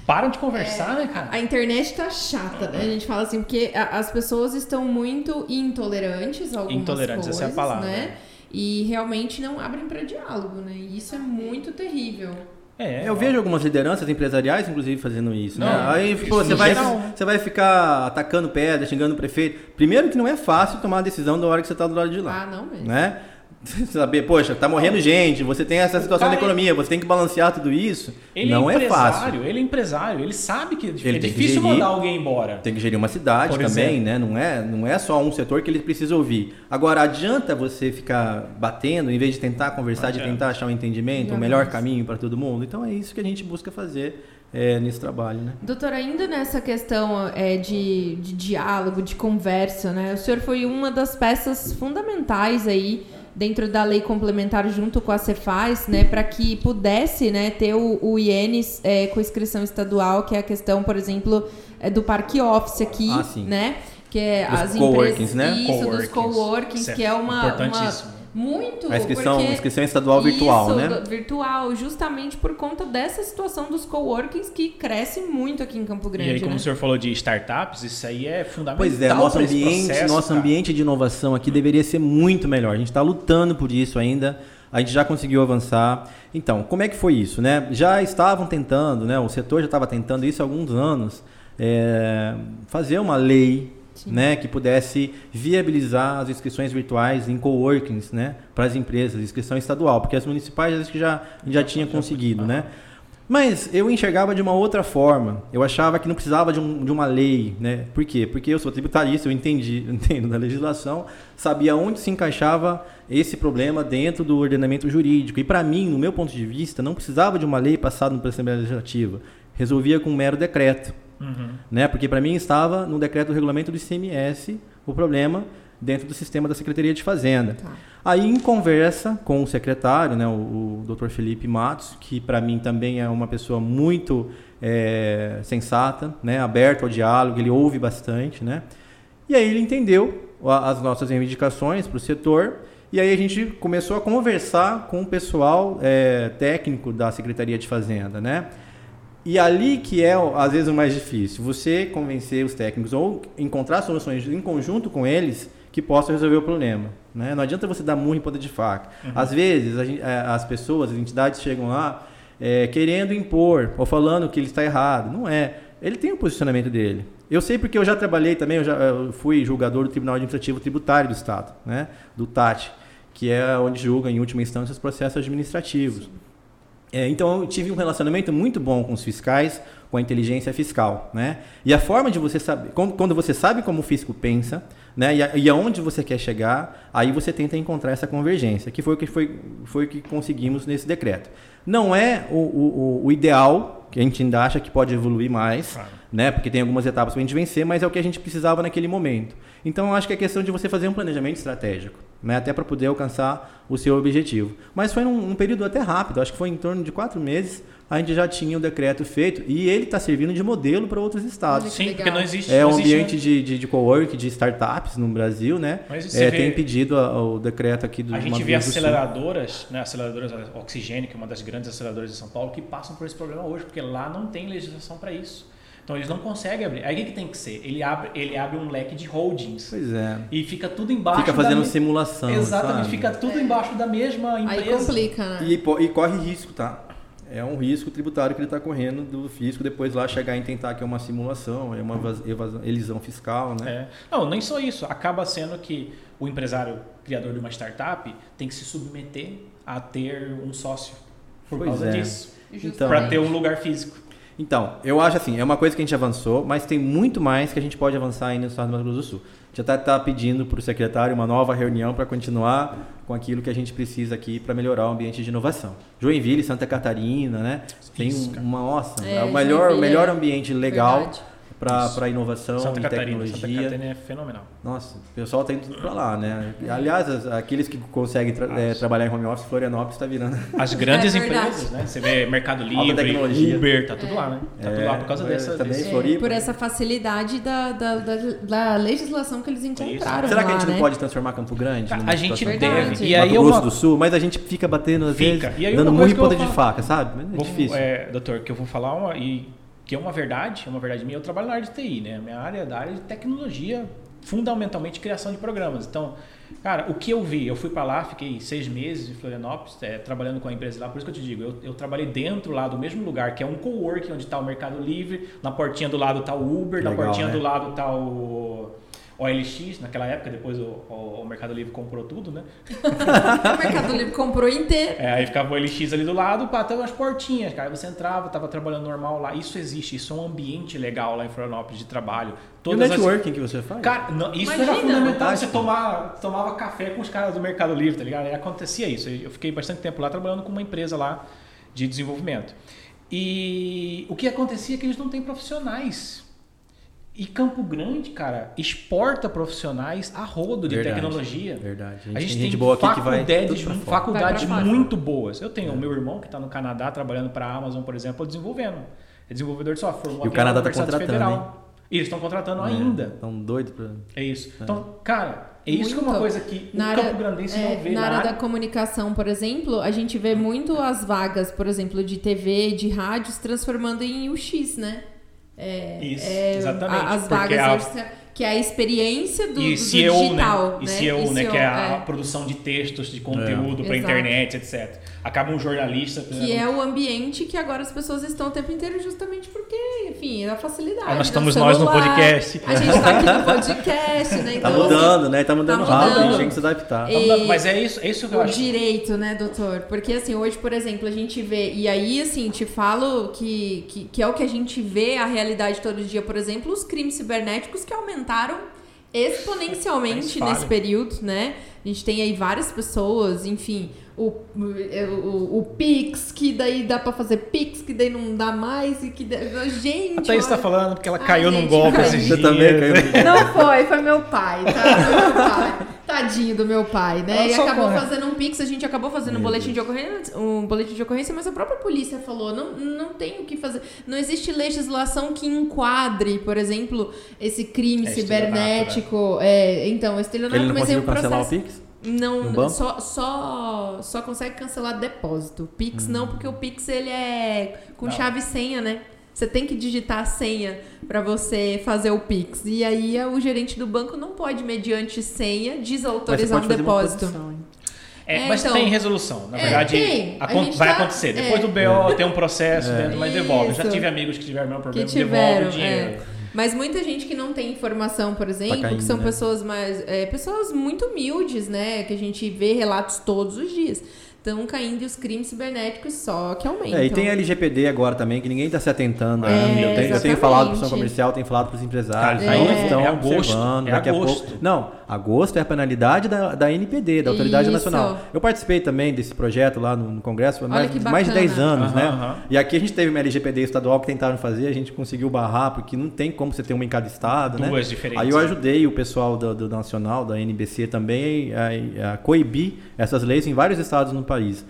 param de conversar, é, né, cara? A internet tá chata, né? A gente fala assim, porque a, as pessoas estão muito intolerantes a algumas intolerantes, coisas, essa é a palavra. né? E realmente não abrem para diálogo, né? E isso é muito terrível. É, eu ó. vejo algumas lideranças empresariais, inclusive, fazendo isso. Né? Não, né? Aí, pô, você vai, você vai ficar atacando pedra, xingando o prefeito. Primeiro que não é fácil tomar a decisão da hora que você está do lado de lá. Ah, não mesmo. Né? saber, poxa, tá morrendo gente, você tem essa situação da economia, você tem que balancear tudo isso. Ele não é, é fácil. Ele é empresário, ele sabe que ele é difícil gerir, mandar alguém embora. Tem que gerir uma cidade Por também, exemplo. né? Não é, não é só um setor que ele precisa ouvir. Agora, adianta você ficar batendo, em vez de tentar conversar, de tentar achar um entendimento, o um melhor caminho para todo mundo? Então é isso que a gente busca fazer é, nesse trabalho, né? Doutor, ainda nessa questão é, de, de diálogo, de conversa, né? O senhor foi uma das peças fundamentais aí dentro da lei complementar junto com a Cefaz, né, para que pudesse, né, ter o, o IENES é, com inscrição estadual, que é a questão, por exemplo, é do parque office aqui, ah, né, que é dos as empresas, né? isso, dos coworkings, que é uma, uma muito. A inscrição, porque inscrição estadual virtual, isso, né? Virtual, justamente por conta dessa situação dos coworkings que cresce muito aqui em Campo Grande. E aí, como né? o senhor falou de startups, isso aí é fundamental. Pois é, nosso ambiente, processo, nosso ambiente de inovação aqui deveria ser muito melhor. A gente está lutando por isso ainda. A gente já conseguiu avançar. Então, como é que foi isso, né? Já estavam tentando, né? O setor já estava tentando isso há alguns anos, é, fazer uma lei né, que pudesse viabilizar as inscrições virtuais em coworkings, né, para as empresas, inscrição estadual, porque as municipais acho que já já tinha conseguido, né? Mas eu enxergava de uma outra forma. Eu achava que não precisava de, um, de uma lei, né? Por quê? Porque eu sou tributarista, eu entendi, entendo da legislação, sabia onde se encaixava esse problema dentro do ordenamento jurídico. E para mim, no meu ponto de vista, não precisava de uma lei passada pela Assembleia Legislativa. Resolvia com um mero decreto. Uhum. Né? Porque para mim estava no decreto do regulamento do ICMS o problema dentro do sistema da Secretaria de Fazenda. Tá. Aí, em conversa com o secretário, né, o, o Dr. Felipe Matos, que para mim também é uma pessoa muito é, sensata, né, aberto ao diálogo, ele ouve bastante, né? E aí ele entendeu as nossas reivindicações para o setor e aí a gente começou a conversar com o pessoal é, técnico da Secretaria de Fazenda, né? E ali que é, às vezes, o mais difícil. Você convencer os técnicos ou encontrar soluções em conjunto com eles que possam resolver o problema. Né? Não adianta você dar murro em ponta de faca. Uhum. Às vezes, gente, é, as pessoas, as entidades chegam lá é, querendo impor ou falando que ele está errado. Não é. Ele tem o um posicionamento dele. Eu sei porque eu já trabalhei também, eu já eu fui julgador do Tribunal Administrativo Tributário do Estado, né? do TAT, que é onde julga, em última instância, os processos administrativos. Sim. É, então eu tive um relacionamento muito bom com os fiscais, com a inteligência fiscal, né? E a forma de você saber, quando você sabe como o fisco pensa, né? E, a, e aonde você quer chegar, aí você tenta encontrar essa convergência, que foi o que foi, foi que conseguimos nesse decreto. Não é o, o, o ideal, que a gente ainda acha que pode evoluir mais, claro. né? Porque tem algumas etapas para a gente vencer, mas é o que a gente precisava naquele momento. Então eu acho que é questão de você fazer um planejamento estratégico. Né, até para poder alcançar o seu objetivo. Mas foi num, num, período até rápido, acho que foi em torno de quatro meses, a gente já tinha o decreto feito e ele está servindo de modelo para outros estados. Sim, porque não existe. É um ambiente de, de, de co-work, de startups no Brasil, né? Mas é, vê, tem pedido o decreto aqui do A gente vê aceleradoras, né, aceleradoras Oxigênio, que é uma das grandes aceleradoras de São Paulo, que passam por esse problema hoje, porque lá não tem legislação para isso. Então eles não conseguem abrir. Aí o que, tem que ser? Ele abre, ele abre um leque de holdings. Pois é. E fica tudo embaixo. Fica fazendo da... simulação. Exatamente, sabe? fica tudo é. embaixo da mesma empresa. Aí complica, né? E, e corre risco, tá? É um risco tributário que ele está correndo do fisco depois lá chegar em tentar que é uma simulação, é uma evasão, elisão fiscal, né? É. Não, nem só isso. Acaba sendo que o empresário criador de uma startup tem que se submeter a ter um sócio por pois causa é. disso. Então, para ter um lugar físico. Então, eu acho assim, é uma coisa que a gente avançou, mas tem muito mais que a gente pode avançar ainda no estado do Mato Grosso do Sul. A gente já está tá pedindo para o secretário uma nova reunião para continuar com aquilo que a gente precisa aqui para melhorar o ambiente de inovação. Joinville, Santa Catarina, né? Tem uma, nossa, É, é, o melhor, melhor é ambiente legal verdade. Para inovação Santa e Catarina. Santa tecnologia. Catarina é fenomenal. Nossa, o pessoal tá indo tudo para lá, né? Aliás, as- aqueles que conseguem tra- é, trabalhar em home office, Florianópolis está virando. As grandes É empresas, né? Você vê Mercado Alta Livre, tecnologia. Uber, tá tudo lá, né? Tá tudo lá por causa É, dessa. também Floripa. É, por essa facilidade da, da, da, da legislação que eles encontraram Será que a lá, gente não né? pode transformar Campo Grande? A gente situação Verdade. deve. E E Mato aí é Grosso do Sul, mas a gente fica batendo às Fica. vezes, E aí dando muito que ponta de faca, sabe? É difícil. é, doutor, que eu vou falar uma, e que é uma verdade, é uma verdade minha. Eu trabalho na área de TI, né? A minha área é da área de tecnologia, fundamentalmente criação de programas. Então, cara, o que eu vi, eu fui para lá, fiquei seis meses em Florianópolis, é, trabalhando com a empresa lá. Por isso que eu te digo, eu, eu trabalhei dentro lá do mesmo lugar, que é um coworking onde está o Mercado Livre, na portinha do lado está o Uber, na Legal, portinha né? do lado está o OLX, naquela época, depois o, o- o Mercado Livre comprou tudo, né? O Mercado Livre comprou inteiro. É, aí ficava o LX ali do lado, pá, até umas portinhas, cara. Aí você entrava, tava trabalhando normal lá. Isso existe, isso é um ambiente legal lá em Florianópolis de trabalho. E o Todas as- networking que você faz? Cara, não, isso Imagina. era fundamental. Você tomar, tomava café com os caras do Mercado Livre, tá ligado? Aí acontecia isso. Eu fiquei bastante tempo lá trabalhando com uma empresa lá de desenvolvimento. E o que acontecia é que eles não têm profissionais. E Campo Grande, cara, exporta profissionais a rodo de Verdade, tecnologia. Verdade. A gente, tem tem gente boa aqui que vai faculdades, faculdades Vai muito boas. Eu tenho o meu irmão que está no Canadá trabalhando para a Amazon, por exemplo, desenvolvendo. É desenvolvedor de software. E o Canadá tá Universidade contratando, Federal. E eles estão contratando ainda. Estão doidos pra... É isso. Então, cara, é isso que é Muito. uma coisa que Na o área- Campo Grandense É, não vê na na área da área. comunicação, por exemplo, a gente vê muito as vagas, por exemplo, de TV, de rádios, transformando em UX, né? É, Isso, é, exatamente, a- As porque vagas a- que é a experiência do, E do CEO, digital, né? né? E CEO, né? CEO, Que é a é. produção de textos, de conteúdo para Exato. internet, etc. Acaba um jornalista. por Que exemplo, é o ambiente que agora as pessoas estão o tempo inteiro justamente porque, enfim, é a facilidade. Ah, nós estamos nós no celular. podcast. A gente tá aqui no podcast, né? Tá Então, assim, mudando, né? Tá mudando tá rápido, a gente mudando. tem que se adaptar. E- Mas é isso, é isso que eu o acho. direito, né, doutor? Porque assim, hoje, por exemplo, a gente vê, e aí, assim, te falo que, que, que é o que a gente vê a realidade todo dia, por exemplo, os crimes cibernéticos que aumentaram exponencialmente nesse período, né? A gente tem aí várias pessoas, enfim, o, o, o Pix, que daí dá pra fazer Pix, que daí não dá mais, e que. da- Gente. A Thaís tá falando porque ela Ai, caiu num gente, golpe esses Você dias. também caiu no- Não foi, foi meu pai, tá? Meu pai. Tadinho do meu pai, né? Ela E acabou corre. fazendo um pix, a gente acabou fazendo um boletim de ocorrência, um boletim de ocorrência, mas a própria polícia falou, não, não tem o que fazer. Não existe legislação que enquadre, por exemplo, esse crime É, cibernético. É, então, estelionato, mas é um cancelar o processo. Pix? Não, só, só, só consegue cancelar depósito. Pix não, porque o Pix ele é com Não. chave e senha, né? Você tem que digitar a senha para você fazer o Pix. E aí o gerente do banco não pode, mediante senha, desautorizar um uma depósito. É, É, mas então, tem resolução. Na é, verdade, acon- gente vai tá- acontecer. é. Depois do BO tem um processo É. dentro, mas devolve. Eu já Isso. tive amigos que tiveram o mesmo Que problema, tiveram, devolve o dinheiro. Mas muita gente que não tem informação, por exemplo, caindo, que são né? pessoas mais. é, pessoas muito humildes, né? Que a gente vê relatos todos os dias. Estão caindo e os crimes cibernéticos só que aumentam. É, e tem a LGPD agora também, que ninguém está se atentando É, ainda. Eu tenho, eu tenho falado para o pessoal comercial, tenho falado para os empresários. Ainda é- estão é agosto, observando. é daqui agosto. a pouco. Não, agosto é a penalidade da, da NPD, da Autoridade Isso. Nacional. Eu participei também desse projeto lá no, no Congresso há mais, mais de bacana. 10 anos, Aham, né? aham. E aqui a gente teve uma LGPD estadual que tentaram fazer, a gente conseguiu barrar, porque não tem como você ter uma em cada estado, né? Duas diferentes. Aí eu ajudei o pessoal do, do Nacional, da NBC também, a, a coibir essas leis em vários estados no país.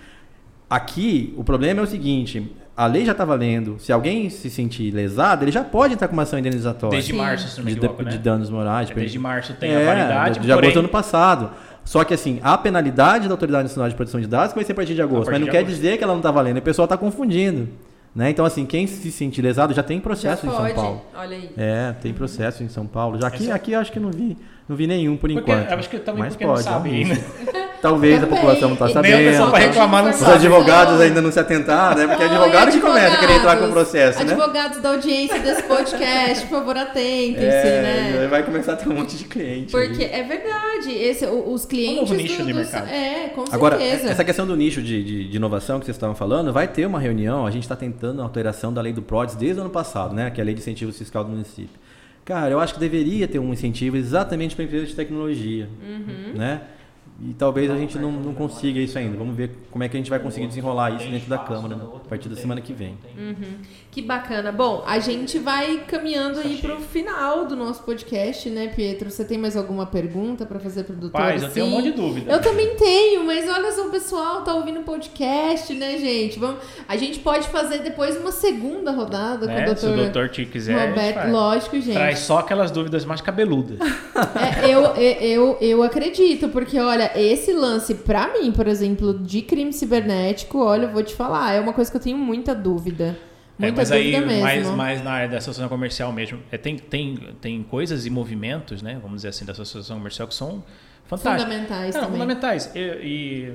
Aqui, o problema é o seguinte: a lei já está valendo. Se alguém se sentir lesado, ele já pode entrar com uma ação indenizatória Desde Sim. março, se não me de, equivoco, de né? danos morais. É, Desde março tem É, a validade, de agosto porém, do ano passado. Só que assim, a penalidade da Autoridade Nacional de Proteção de Dados vai ser a partir de agosto. partir mas não de quer agosto. dizer que ela não está valendo. E o pessoal está confundindo. Né? Então, assim, quem se sentir lesado já tem Já processo em São. Paulo. Olha aí. É, tem processo em São Paulo. Já aqui, Essa- aqui eu acho que não vi, não vi nenhum por Porque, enquanto. acho que também Mas porque não pode, é um sabe ainda. Talvez a população não está Nem sabendo. pessoal vai reclamar, não Os sabe. advogados ainda não se atentaram, né? Porque é Oi, advogado que começa a querer entrar com o advogados. processo, né? Advogados da audiência desse podcast, por favor, atentem-se, É, né? vai começar a ter um monte de cliente. Porque aí. é verdade, esse, os clientes. novo nicho do- de dos- mercado. É, com Agora, certeza. essa questão do nicho de, de, de inovação que vocês estavam falando, vai ter uma reunião, a gente está tentando a alteração da lei do PRODES desde o ano passado, né? Que é a lei de incentivo fiscal do município. Cara, eu acho que deveria ter um incentivo exatamente para empresas de tecnologia, Uhum. né? E talvez a gente não, não consiga isso ainda. Vamos ver como é que a gente vai conseguir desenrolar isso dentro da Câmara a partir da semana que vem. Uhum. Que bacana. Bom, a gente vai caminhando aí pro final do nosso podcast, né, Pietro? Você tem mais alguma pergunta para fazer pro doutor? Paz, eu tenho um monte de dúvida. Eu também tenho, mas olha só, o pessoal tá ouvindo o podcast, né, gente? Vamos, a gente pode fazer depois uma segunda rodada né? com o Se o doutor doutor te quiser, Roberto. Lógico, gente. traz só aquelas dúvidas mais cabeludas. É, eu, eu, eu acredito, porque olha, esse lance, pra mim, por exemplo, de crime cibernético, olha, eu vou te falar, é uma coisa que eu tenho muita dúvida. É, Muita mas aí, mesmo. mais, mais na área da associação comercial mesmo, é, tem, tem, tem coisas e movimentos, né? Vamos dizer assim, da associação comercial que são fantásticos. Fundamentais Não, também. fundamentais. E, e,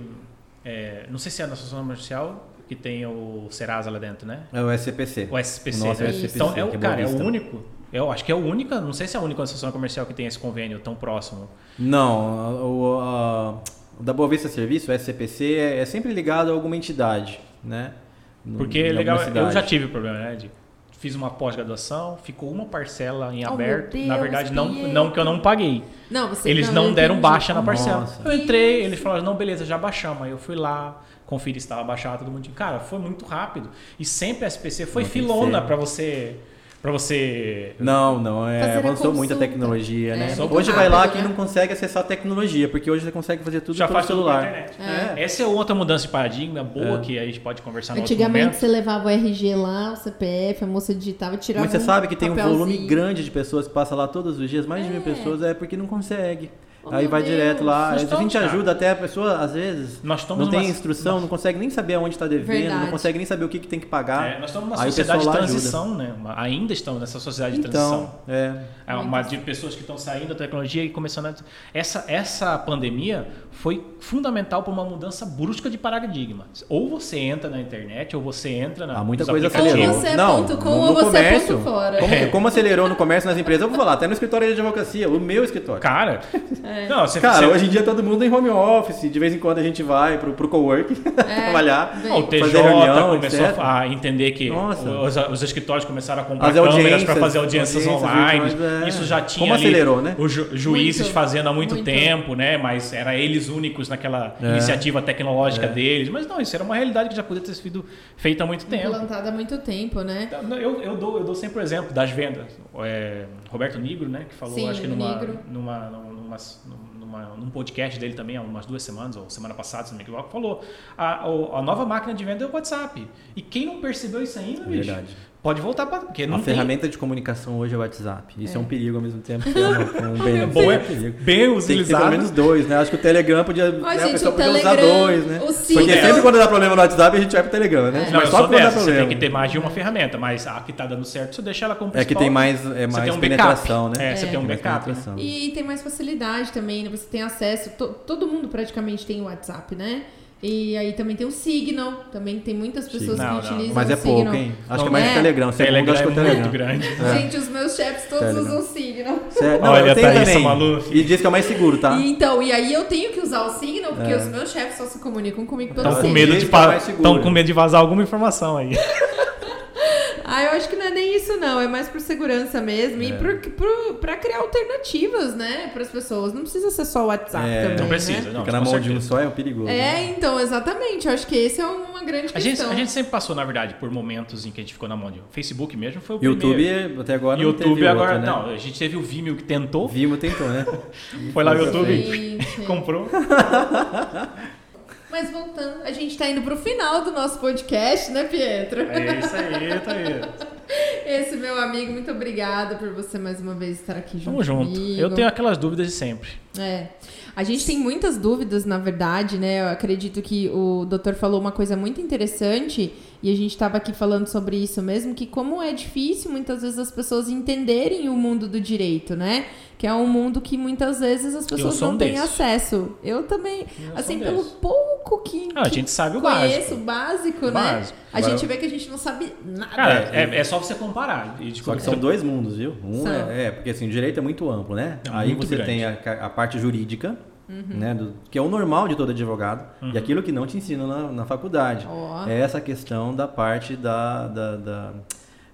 é, não sei se é na associação comercial que tem o Serasa lá dentro, né? É o SCPC. O SPC. O nosso né? SPC, então, é, o- é cara, é o único. Eu acho que é a única, não sei se é a única associação comercial que tem esse convênio tão próximo. Não, o, a- o da Boa Vista Serviço, o SCPC, é, é sempre ligado a alguma entidade, né? No- Porque é legal, eu já tive o problema, né? De, fiz uma pós-graduação, ficou uma parcela em Oh, aberto. meu na Deus, verdade, não, não que eu não paguei. Não, você Eles não, eu deram baixa na parcela. Nossa. Eu entrei, eles falaram, não, beleza, já baixamos. Aí eu fui lá, conferi se estava baixado, todo mundo. Cara, foi muito rápido. E sempre a SPC foi Não, filona para você. Para você. Não, não, é, Fazer avançou muito a tecnologia, É, né? muito Hoje vai lá quem não consegue acessar a tecnologia, porque hoje você consegue fazer tudo já pelo faz tudo celular. internet. É. Essa é outra mudança de paradigma boa É. que a gente pode conversar no outro Antigamente você levava o RG lá, o CPF, a moça digitava e tirava Mas você um sabe que tem um volume grande de pessoas que passa lá todos os dias, mais de mil É. pessoas, é porque não consegue. Oh, Aí meu vai Deus. direto lá, Nós a gente estamos, cara. ajuda até a pessoa, às vezes, Nós estamos não tem numa- instrução, não consegue nem saber aonde está devendo, Verdade. não consegue nem saber o que, que tem que pagar. É, nós estamos numa Aí sociedade de ajuda. transição, né? Ainda estamos nessa sociedade de transição. Então, é. É uma de pessoas que estão saindo da tecnologia e começando a... Essa, essa pandemia foi fundamental para uma mudança brusca de paradigma. Ou você entra na internet, ou você entra na Há muita coisa acelerou. você é não, ponto com no, ou você é comércio, ponto fora. Como, É. como acelerou no comércio nas empresas, eu vou falar, até no escritório de advocacia, o meu escritório. Cara, É. não, você, Cara, você, hoje em dia todo mundo em home office, de vez em quando a gente vai pro, pro coworking trabalhar. bem. O TJ fazer reunião, começou etc. a entender que Nossa. os, os escritórios começaram a comprar As câmeras para fazer audiências, audiências online. virtuais, é. Isso já tinha Como ali acelerou, né? os ju- juízes Muito. fazendo há muito, Muito. tempo, né? Mas era eles únicos naquela É. iniciativa tecnológica É. deles. Mas não, isso era uma realidade que já podia ter sido feita há muito tempo. Implantada há muito tempo, né? Então, Eu, eu, dou, eu dou sempre o exemplo das vendas. É, Roberto Nigro, né? Que falou, Sim, acho que numa, Nigro. numa, numa, numa, num podcast dele também, há umas duas semanas, ou semana passada, se não me equivoco, falou: a, a nova máquina de venda é o WhatsApp. E quem não percebeu isso ainda, bicho, Verdade. Pode voltar para. Porque não a tem. ferramenta de comunicação hoje é o WhatsApp. Isso é, um perigo ao mesmo tempo que é um, um bem, É bom, é perigo. bem Tem utilizado. pelo menos dois, né? Acho que o Telegram podia. né, a pessoa o podia usar Telegram, dois, né? o Porque sempre quando dá problema no WhatsApp, a gente vai pro Telegram, né? É. Não, Mas só quando dá dessa, você problema. tem que ter mais de uma ferramenta, mas a que tá dando certo, você deixa ela como É que principal. tem mais, é Você mais tem um penetração, backup. né? É, você tem um mais backup. né? penetração. E tem mais facilidade também, né? Você tem acesso, to- todo mundo praticamente tem o WhatsApp, né? E aí também tem o Signal, também tem muitas pessoas Não, que não. utilizam Mas é o Signal. pouco, hein? Acho que é Não mais é. Telegram. Segundo, Telegram acho que é o é Telegram. muito grande. É. Gente, os meus chefes todos Telegram. usam o Signal. Sério? Não, Olha, eu tenho também. Maluf. E diz que é o mais seguro, tá? E então, e aí eu tenho que usar o Signal, porque É. os meus chefes só se comunicam comigo pelo Estão com Signal. medo de que é com medo de vazar alguma informação aí. Ah, eu acho que não é nem isso, não. É mais por segurança mesmo e É. por, por, pra criar alternativas, né, pras pessoas. Não precisa ser só o WhatsApp É. também, Não precisa, né? não. Fica na mão de um só é o perigoso. É, né? então, exatamente. Eu acho que esse é uma grande A gente, questão. a gente sempre passou, na verdade, por momentos em que a gente ficou na mão de. O Facebook mesmo foi o YouTube primeiro. até agora não YouTube agora. outro, né? Não, a gente teve o Vimeo que tentou, Vimo tentou, né? foi lá no YouTube, Gente. comprou. Mas voltando, a gente tá indo pro final do nosso podcast, né, Pietro? É isso aí, tá aí. Esse meu amigo, muito obrigada por você mais uma vez estar aqui junto Tamo junto. comigo. Eu tenho aquelas dúvidas de sempre. É. A gente tem muitas dúvidas, na verdade, né? Eu acredito que o doutor falou uma coisa muito interessante e a gente estava aqui falando sobre isso mesmo, que como é difícil muitas vezes as pessoas entenderem o mundo do direito, né? Que é um mundo que muitas vezes as pessoas sou um não têm acesso. Eu também, Eu assim, pelo desses. pouco que, Ah, a que gente sabe o conheço, básico. o básico, né? Básico. A Agora- gente vê que a gente não sabe nada. Cara, é, é só você comparar. E, tipo, Só que são dois mundos, viu? Um é, é, porque assim, o direito é muito amplo, né? É Aí muito você grande. tem a, a parte jurídica, Uhum. né? do- que é o normal de todo advogado, Uhum. e aquilo que não te ensinam na, na faculdade. Ó. É essa questão da parte da, da- da-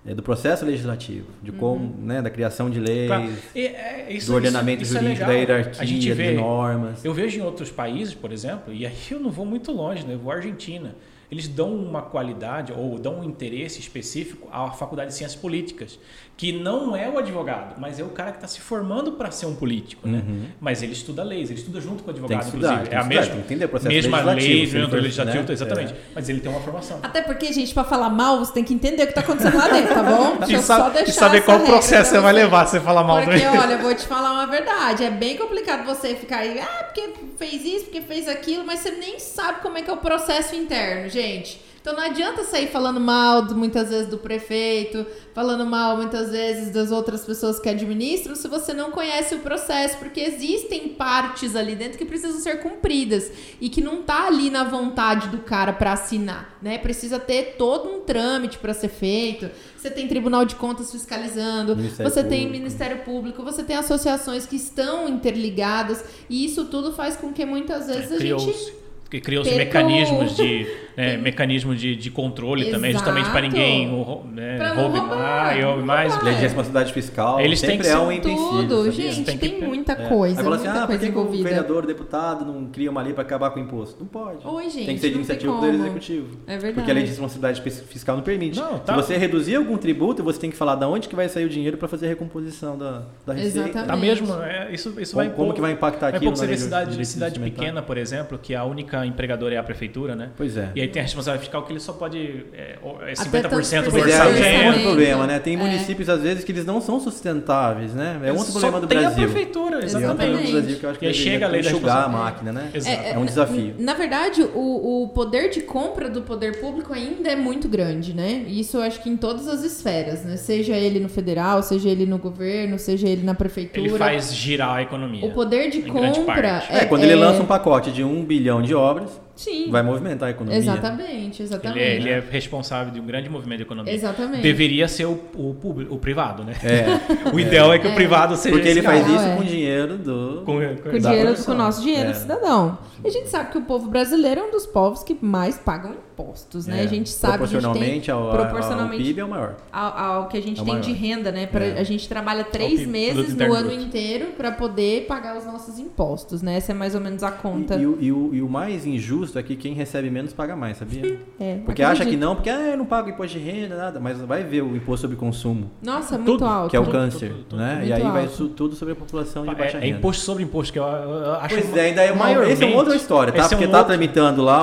é, do processo legislativo, de como, Uhum. né, da criação de leis, Claro. E, é, isso, do ordenamento isso- isso é jurídico, legal. da A hierarquia, gente vê, de normas. Eu vejo em outros países, por exemplo, e aí eu não vou muito longe, né? eu vou à Argentina. Eles dão uma qualidade ou dão um interesse específico à faculdade de ciências políticas, que não é o advogado, mas é o cara que está se formando para ser um político, né? Uhum. Mas ele estuda leis, ele estuda junto com o advogado, Tem que estudar, inclusive. tem é que a estudar, mesma, entender o processo mesma legislativo, lei for- legislativo, né? exatamente. É. Mas ele tem uma formação. Até porque, gente, pra falar mal, você tem que entender o que tá acontecendo lá dentro, tá bom? Deixa E, eu sabe- só e deixar saber essa qual processo você vai levar se você falar mal Porque, olha, eu vou te falar uma verdade. É bem complicado você ficar aí, ah, porque fez isso, porque fez aquilo, mas você nem sabe como é que é o processo interno, gente. Então não adianta sair falando mal do- muitas vezes do prefeito, falando mal muitas vezes das outras pessoas que administram, se você não conhece o processo, porque existem partes ali dentro que precisam ser cumpridas e que não tá ali na vontade do cara para assinar, né? Precisa ter todo um trâmite para ser feito. Você tem Tribunal de Contas fiscalizando, Ministério você tem Público. Ministério Público, você tem associações que estão interligadas e isso tudo faz com que muitas vezes a gente Criou-se mecanismos de né, mecanismos de, de controle também, justamente para Exato. ninguém né, Pra não roube roubar, mais, não roube mais. roubar. Lei de responsabilidade fiscal Eles têm sempre que é ser um empecilho, tudo, gente, Tem tem, que- muita É. coisa, muita assim, ah, por coisa o vereador, o deputado não cria uma lei para acabar com o imposto? Não pode. Oi, gente, tem que ser de iniciativa do. Executivo. É verdade. Porque a lei de responsabilidade fis- fiscal não permite. Não, tá. Se você reduzir algum tributo, você tem que falar de onde que vai sair o dinheiro para fazer a recomposição da, da receita. Exatamente. Tá mesmo, é, isso, isso Como, vai como que vai impactar aquilo pouco você vê cidade, cidade pequena, por exemplo, que a única empregadora é a prefeitura, né? Pois é. E aí tem a responsabilidade fiscal que ele só pode. É, é Até 50% do Pois é, é orçamento. um outro orçamento. problema, né? Tem É. municípios, às vezes, que eles não são sustentáveis, né? É um outro problema do tem Brasil. a prefeitura, É um Exatamente. problema do Brasil que eu acho que E aí chega a lei da enxugar a máquina, né? Exato. É um desafio. Na verdade, o, o poder de compra do poder público ainda é muito grande, né? Isso eu acho que em todas as esferas, né? Seja ele no federal, seja ele no governo, seja ele na prefeitura. Ele faz girar a economia. O poder de compra. É, quando ele lança um pacote de um bilhão de obras, Sim. vai movimentar a economia. Exatamente, Ele exatamente. é, ele é responsável de um grande movimento de economia. Exatamente. Deveria ser o, o, público, o privado, né? É, O ideal é, que o privado seja porque ele faz isso é. com dinheiro do... Com, Com o Da dinheiro, produção. com o nosso dinheiro É. do cidadão. E a gente sabe que o povo brasileiro é um dos povos que mais pagam impostos, né? É, A gente sabe que a gente tem proporcionalmente ao, proporcionalmente ao PIB é o maior. ao, ao que a gente É tem maior. de renda, né? Pra, É. A gente trabalha três PIB, meses no ano Bruto. inteiro para poder pagar os nossos impostos, né? Essa é mais ou menos a conta. E, e o, e o- e o mais injusto é que quem recebe menos paga mais, sabia? É, Porque acha que acredito. não, porque ah, eu não pago imposto de renda, nada. Mas vai ver o imposto sobre consumo, Nossa, é muito Tudo, alto. que é o câncer, tudo, tudo, né? E aí vai alto. isso tudo sobre a população de baixa É, é renda. imposto sobre imposto, que eu, eu acho Pois é, ainda é uma, maiormente- esse é uma outra história, tá? é Porque tá tramitando lá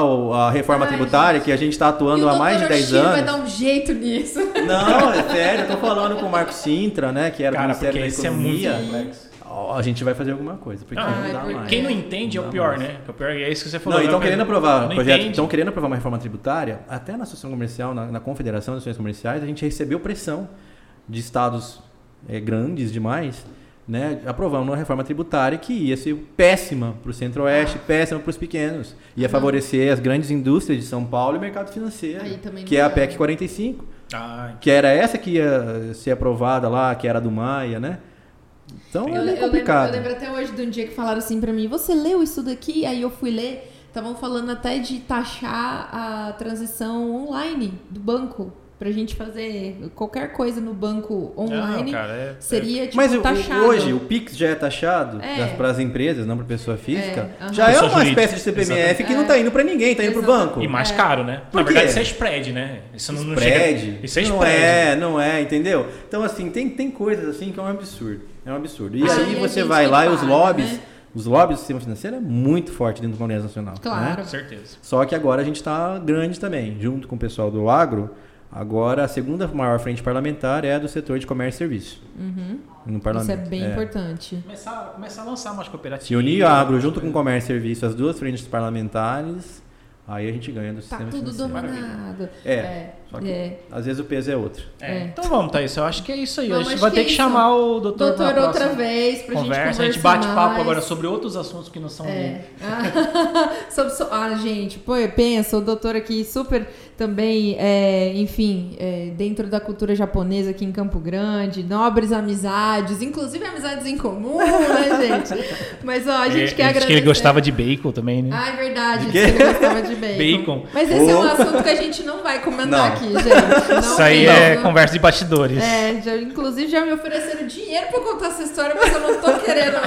a reforma Ai, tributária, que a gente tá E atuando o há mais de doutor 10 Oshiro vai anos. dar um jeito nisso. Não, é sério, eu tô falando com o Marco Sintra, né? Que era do Cara, Ministério porque da esse é muito Economia. complexo. A gente vai fazer alguma coisa, porque Não, não, Ai, dá porque- mais. Quem não entende é o Não dá pior, mais. né? É o pior, e é isso que você falou. Não, então né? querendo aprovar Não projeto, estão querendo aprovar uma reforma tributária, até na associação comercial, na, na confederação das associações comerciais, a gente recebeu pressão de estados eh, grandes demais né, aprovamos uma reforma tributária que ia ser péssima para o Centro-Oeste, péssima para os pequenos. Ia Aham. favorecer as grandes indústrias de São Paulo e o mercado financeiro, que é a. PEC 45, Ah, que era essa que ia ser aprovada lá, que era a do Maia, né? Então Eu, é eu meio lembro, complicado. eu lembro até hoje de um dia que falaram assim pra mim: você leu isso daqui? Aí eu fui ler. Estavam falando até de taxar a transição online do banco. Pra gente fazer qualquer coisa no banco online. Não, cara, é- seria tipo Mas taxado. hoje o Pix já é taxado É. para as empresas, não para pessoa física. É. Já é Pessoa uma jurídica, espécie de CPMF que não está indo para ninguém, está indo para o banco. E mais É. caro, né? Por Na quê? verdade, isso é spread, né? Isso não, não spread. chega... Isso é não spread. é, não é, entendeu? Então, assim, tem, tem coisas assim que é um absurdo. É um absurdo. E Ah, aí e você vai lá e os lobbies, né? os lobbies do sistema financeiro é muito forte dentro do Congresso Nacional. Claro. né? Com certeza. Só que agora a gente está grande também, junto com o pessoal do agro. Agora a segunda maior frente parlamentar é a do setor de comércio e serviço. Uhum. No Isso parlamento. é bem importante. Começar, começar a lançar mais cooperativas. Se unir a agro junto com comércio e serviço, as duas frentes parlamentares, aí a gente ganha do Tá sistema tudo financeiro. dominado. É, só que é. às vezes o peso é outro. É. É. Então vamos, Thaís. Eu acho que é isso aí. Vamos, a gente vai que ter é que isso. chamar o doutor, Doutor, na outra vez pra conversa. gente a gente conversar bate papo mais. agora sobre outros assuntos que não são É. Sobre so- ah, gente, pô, pensa, o doutor aqui super também, é, enfim, é, dentro da cultura japonesa aqui em Campo Grande, nobres amizades, inclusive amizades em comum, né, gente? Mas, ó, a gente É, quer agradecer. que ele gostava de bacon também, né? Ah, é verdade, que ele gostava de bacon. Bacon. Mas esse é um Oh. assunto que a gente não vai comentar Não. aqui, gente. Não Isso aí é conversa de bastidores. É, já, inclusive já me ofereceram dinheiro pra contar essa história, mas eu não tô querendo,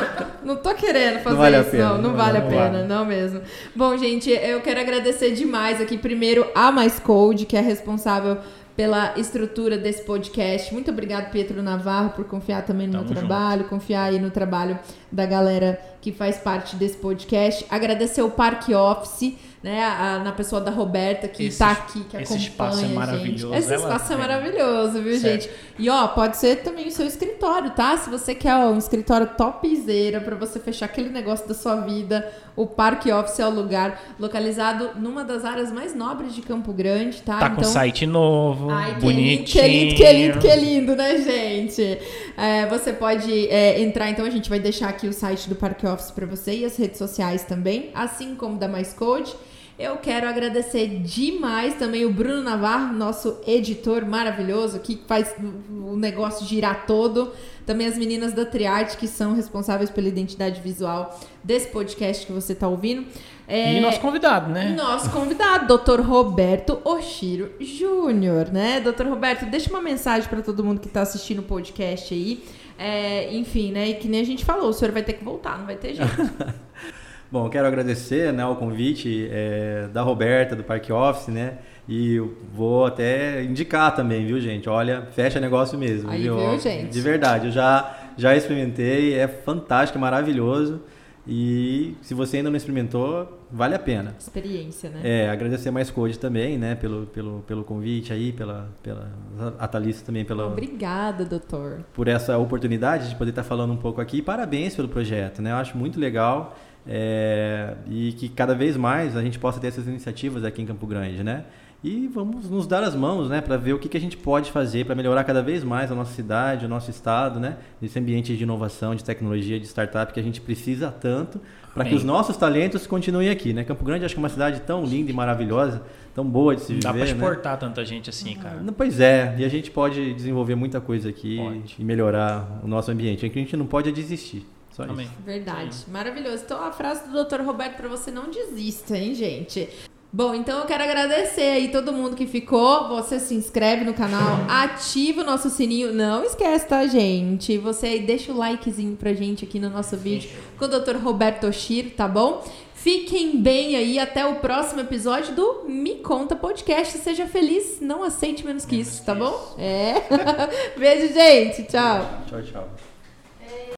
não tô querendo fazer Não vale a isso, pena, não, não não vale a pena, não mesmo. Bom, gente, eu quero agradecer demais aqui primeiro a Mais Code, que é responsável pela estrutura desse podcast. Muito obrigado, Pedro Navarro, por confiar também no Tamo meu junto. trabalho, confiar aí no trabalho da galera que faz parte desse podcast. Agradecer o Parque Office, né, a- na pessoa da Roberta, que Esse- tá aqui, que esse acompanha espaço é a gente. maravilhoso, Esse ela- espaço é é. maravilhoso, viu, Certo. gente? E ó, pode ser também o seu escritório, tá? Se você quer ó, um escritório topzera pra você fechar aquele negócio da sua vida, o Parque Office é o lugar localizado numa das áreas mais nobres de Campo Grande, tá? Tá com site novo, Ai, bonitinho. que lindo, que lindo, que lindo, né, gente? É, você pode é, entrar, então a gente vai deixar aqui o site do Parque Office pra você e as redes sociais também, assim como da Mais Code. Eu quero agradecer demais também o Bruno Navarro, nosso editor maravilhoso, que faz o negócio girar todo. Também as meninas da Triarte, que são responsáveis pela identidade visual desse podcast que você está ouvindo. É, E nosso convidado, né? nosso convidado, Dr. Roberto Oshiro Júnior, né? Dr. Roberto, deixa uma mensagem para todo mundo que está assistindo o podcast aí. É, enfim, né? E que nem a gente falou, o senhor vai ter que voltar, não vai ter jeito. Bom, quero agradecer né, o convite é, da Roberta, do Parque Office, né? E vou até indicar também, viu, gente? Olha, fecha negócio mesmo, Aí, viu? viu, gente? De verdade, eu já, já experimentei, é fantástico, é maravilhoso. E se você ainda não experimentou, vale a pena. Experiência, né? É, agradecer mais Code também, né? Pelo, pelo, pelo convite aí, pela, pela a Thalissa também pela, Obrigada, doutor. por essa oportunidade de poder estar falando um pouco aqui. Parabéns pelo projeto, né? Eu acho muito legal é, e que cada vez mais a gente possa ter essas iniciativas aqui em Campo Grande, né? E vamos nos dar as mãos, né, para ver o que, que a gente pode fazer para melhorar cada vez mais a nossa cidade, o nosso estado, né? Nesse ambiente de inovação, de tecnologia, de startup que a gente precisa tanto para que os nossos talentos continuem aqui, né? Campo Grande acho que é uma cidade tão linda e maravilhosa, tão boa de se viver, dá né? exportar tanta gente assim, cara. Pois é, e a gente pode desenvolver muita coisa aqui Pode. e melhorar o nosso ambiente. O que a gente não pode é desistir. Só Amém. isso. Verdade. Maravilhoso. Então, a frase do Dr. Roberto para você não desista, hein, gente? Bom, então eu quero agradecer aí todo mundo que ficou. Você se inscreve no canal, ativa o nosso sininho. Não esquece, tá, gente? Você aí deixa o likezinho pra gente aqui no nosso vídeo com o Dr. Roberto Oshiro, tá bom? Fiquem bem aí até o próximo episódio do Me Conta Podcast. Seja feliz, não aceite menos que isso, tá bom? É. Beijo, gente. Tchau. Tchau, tchau.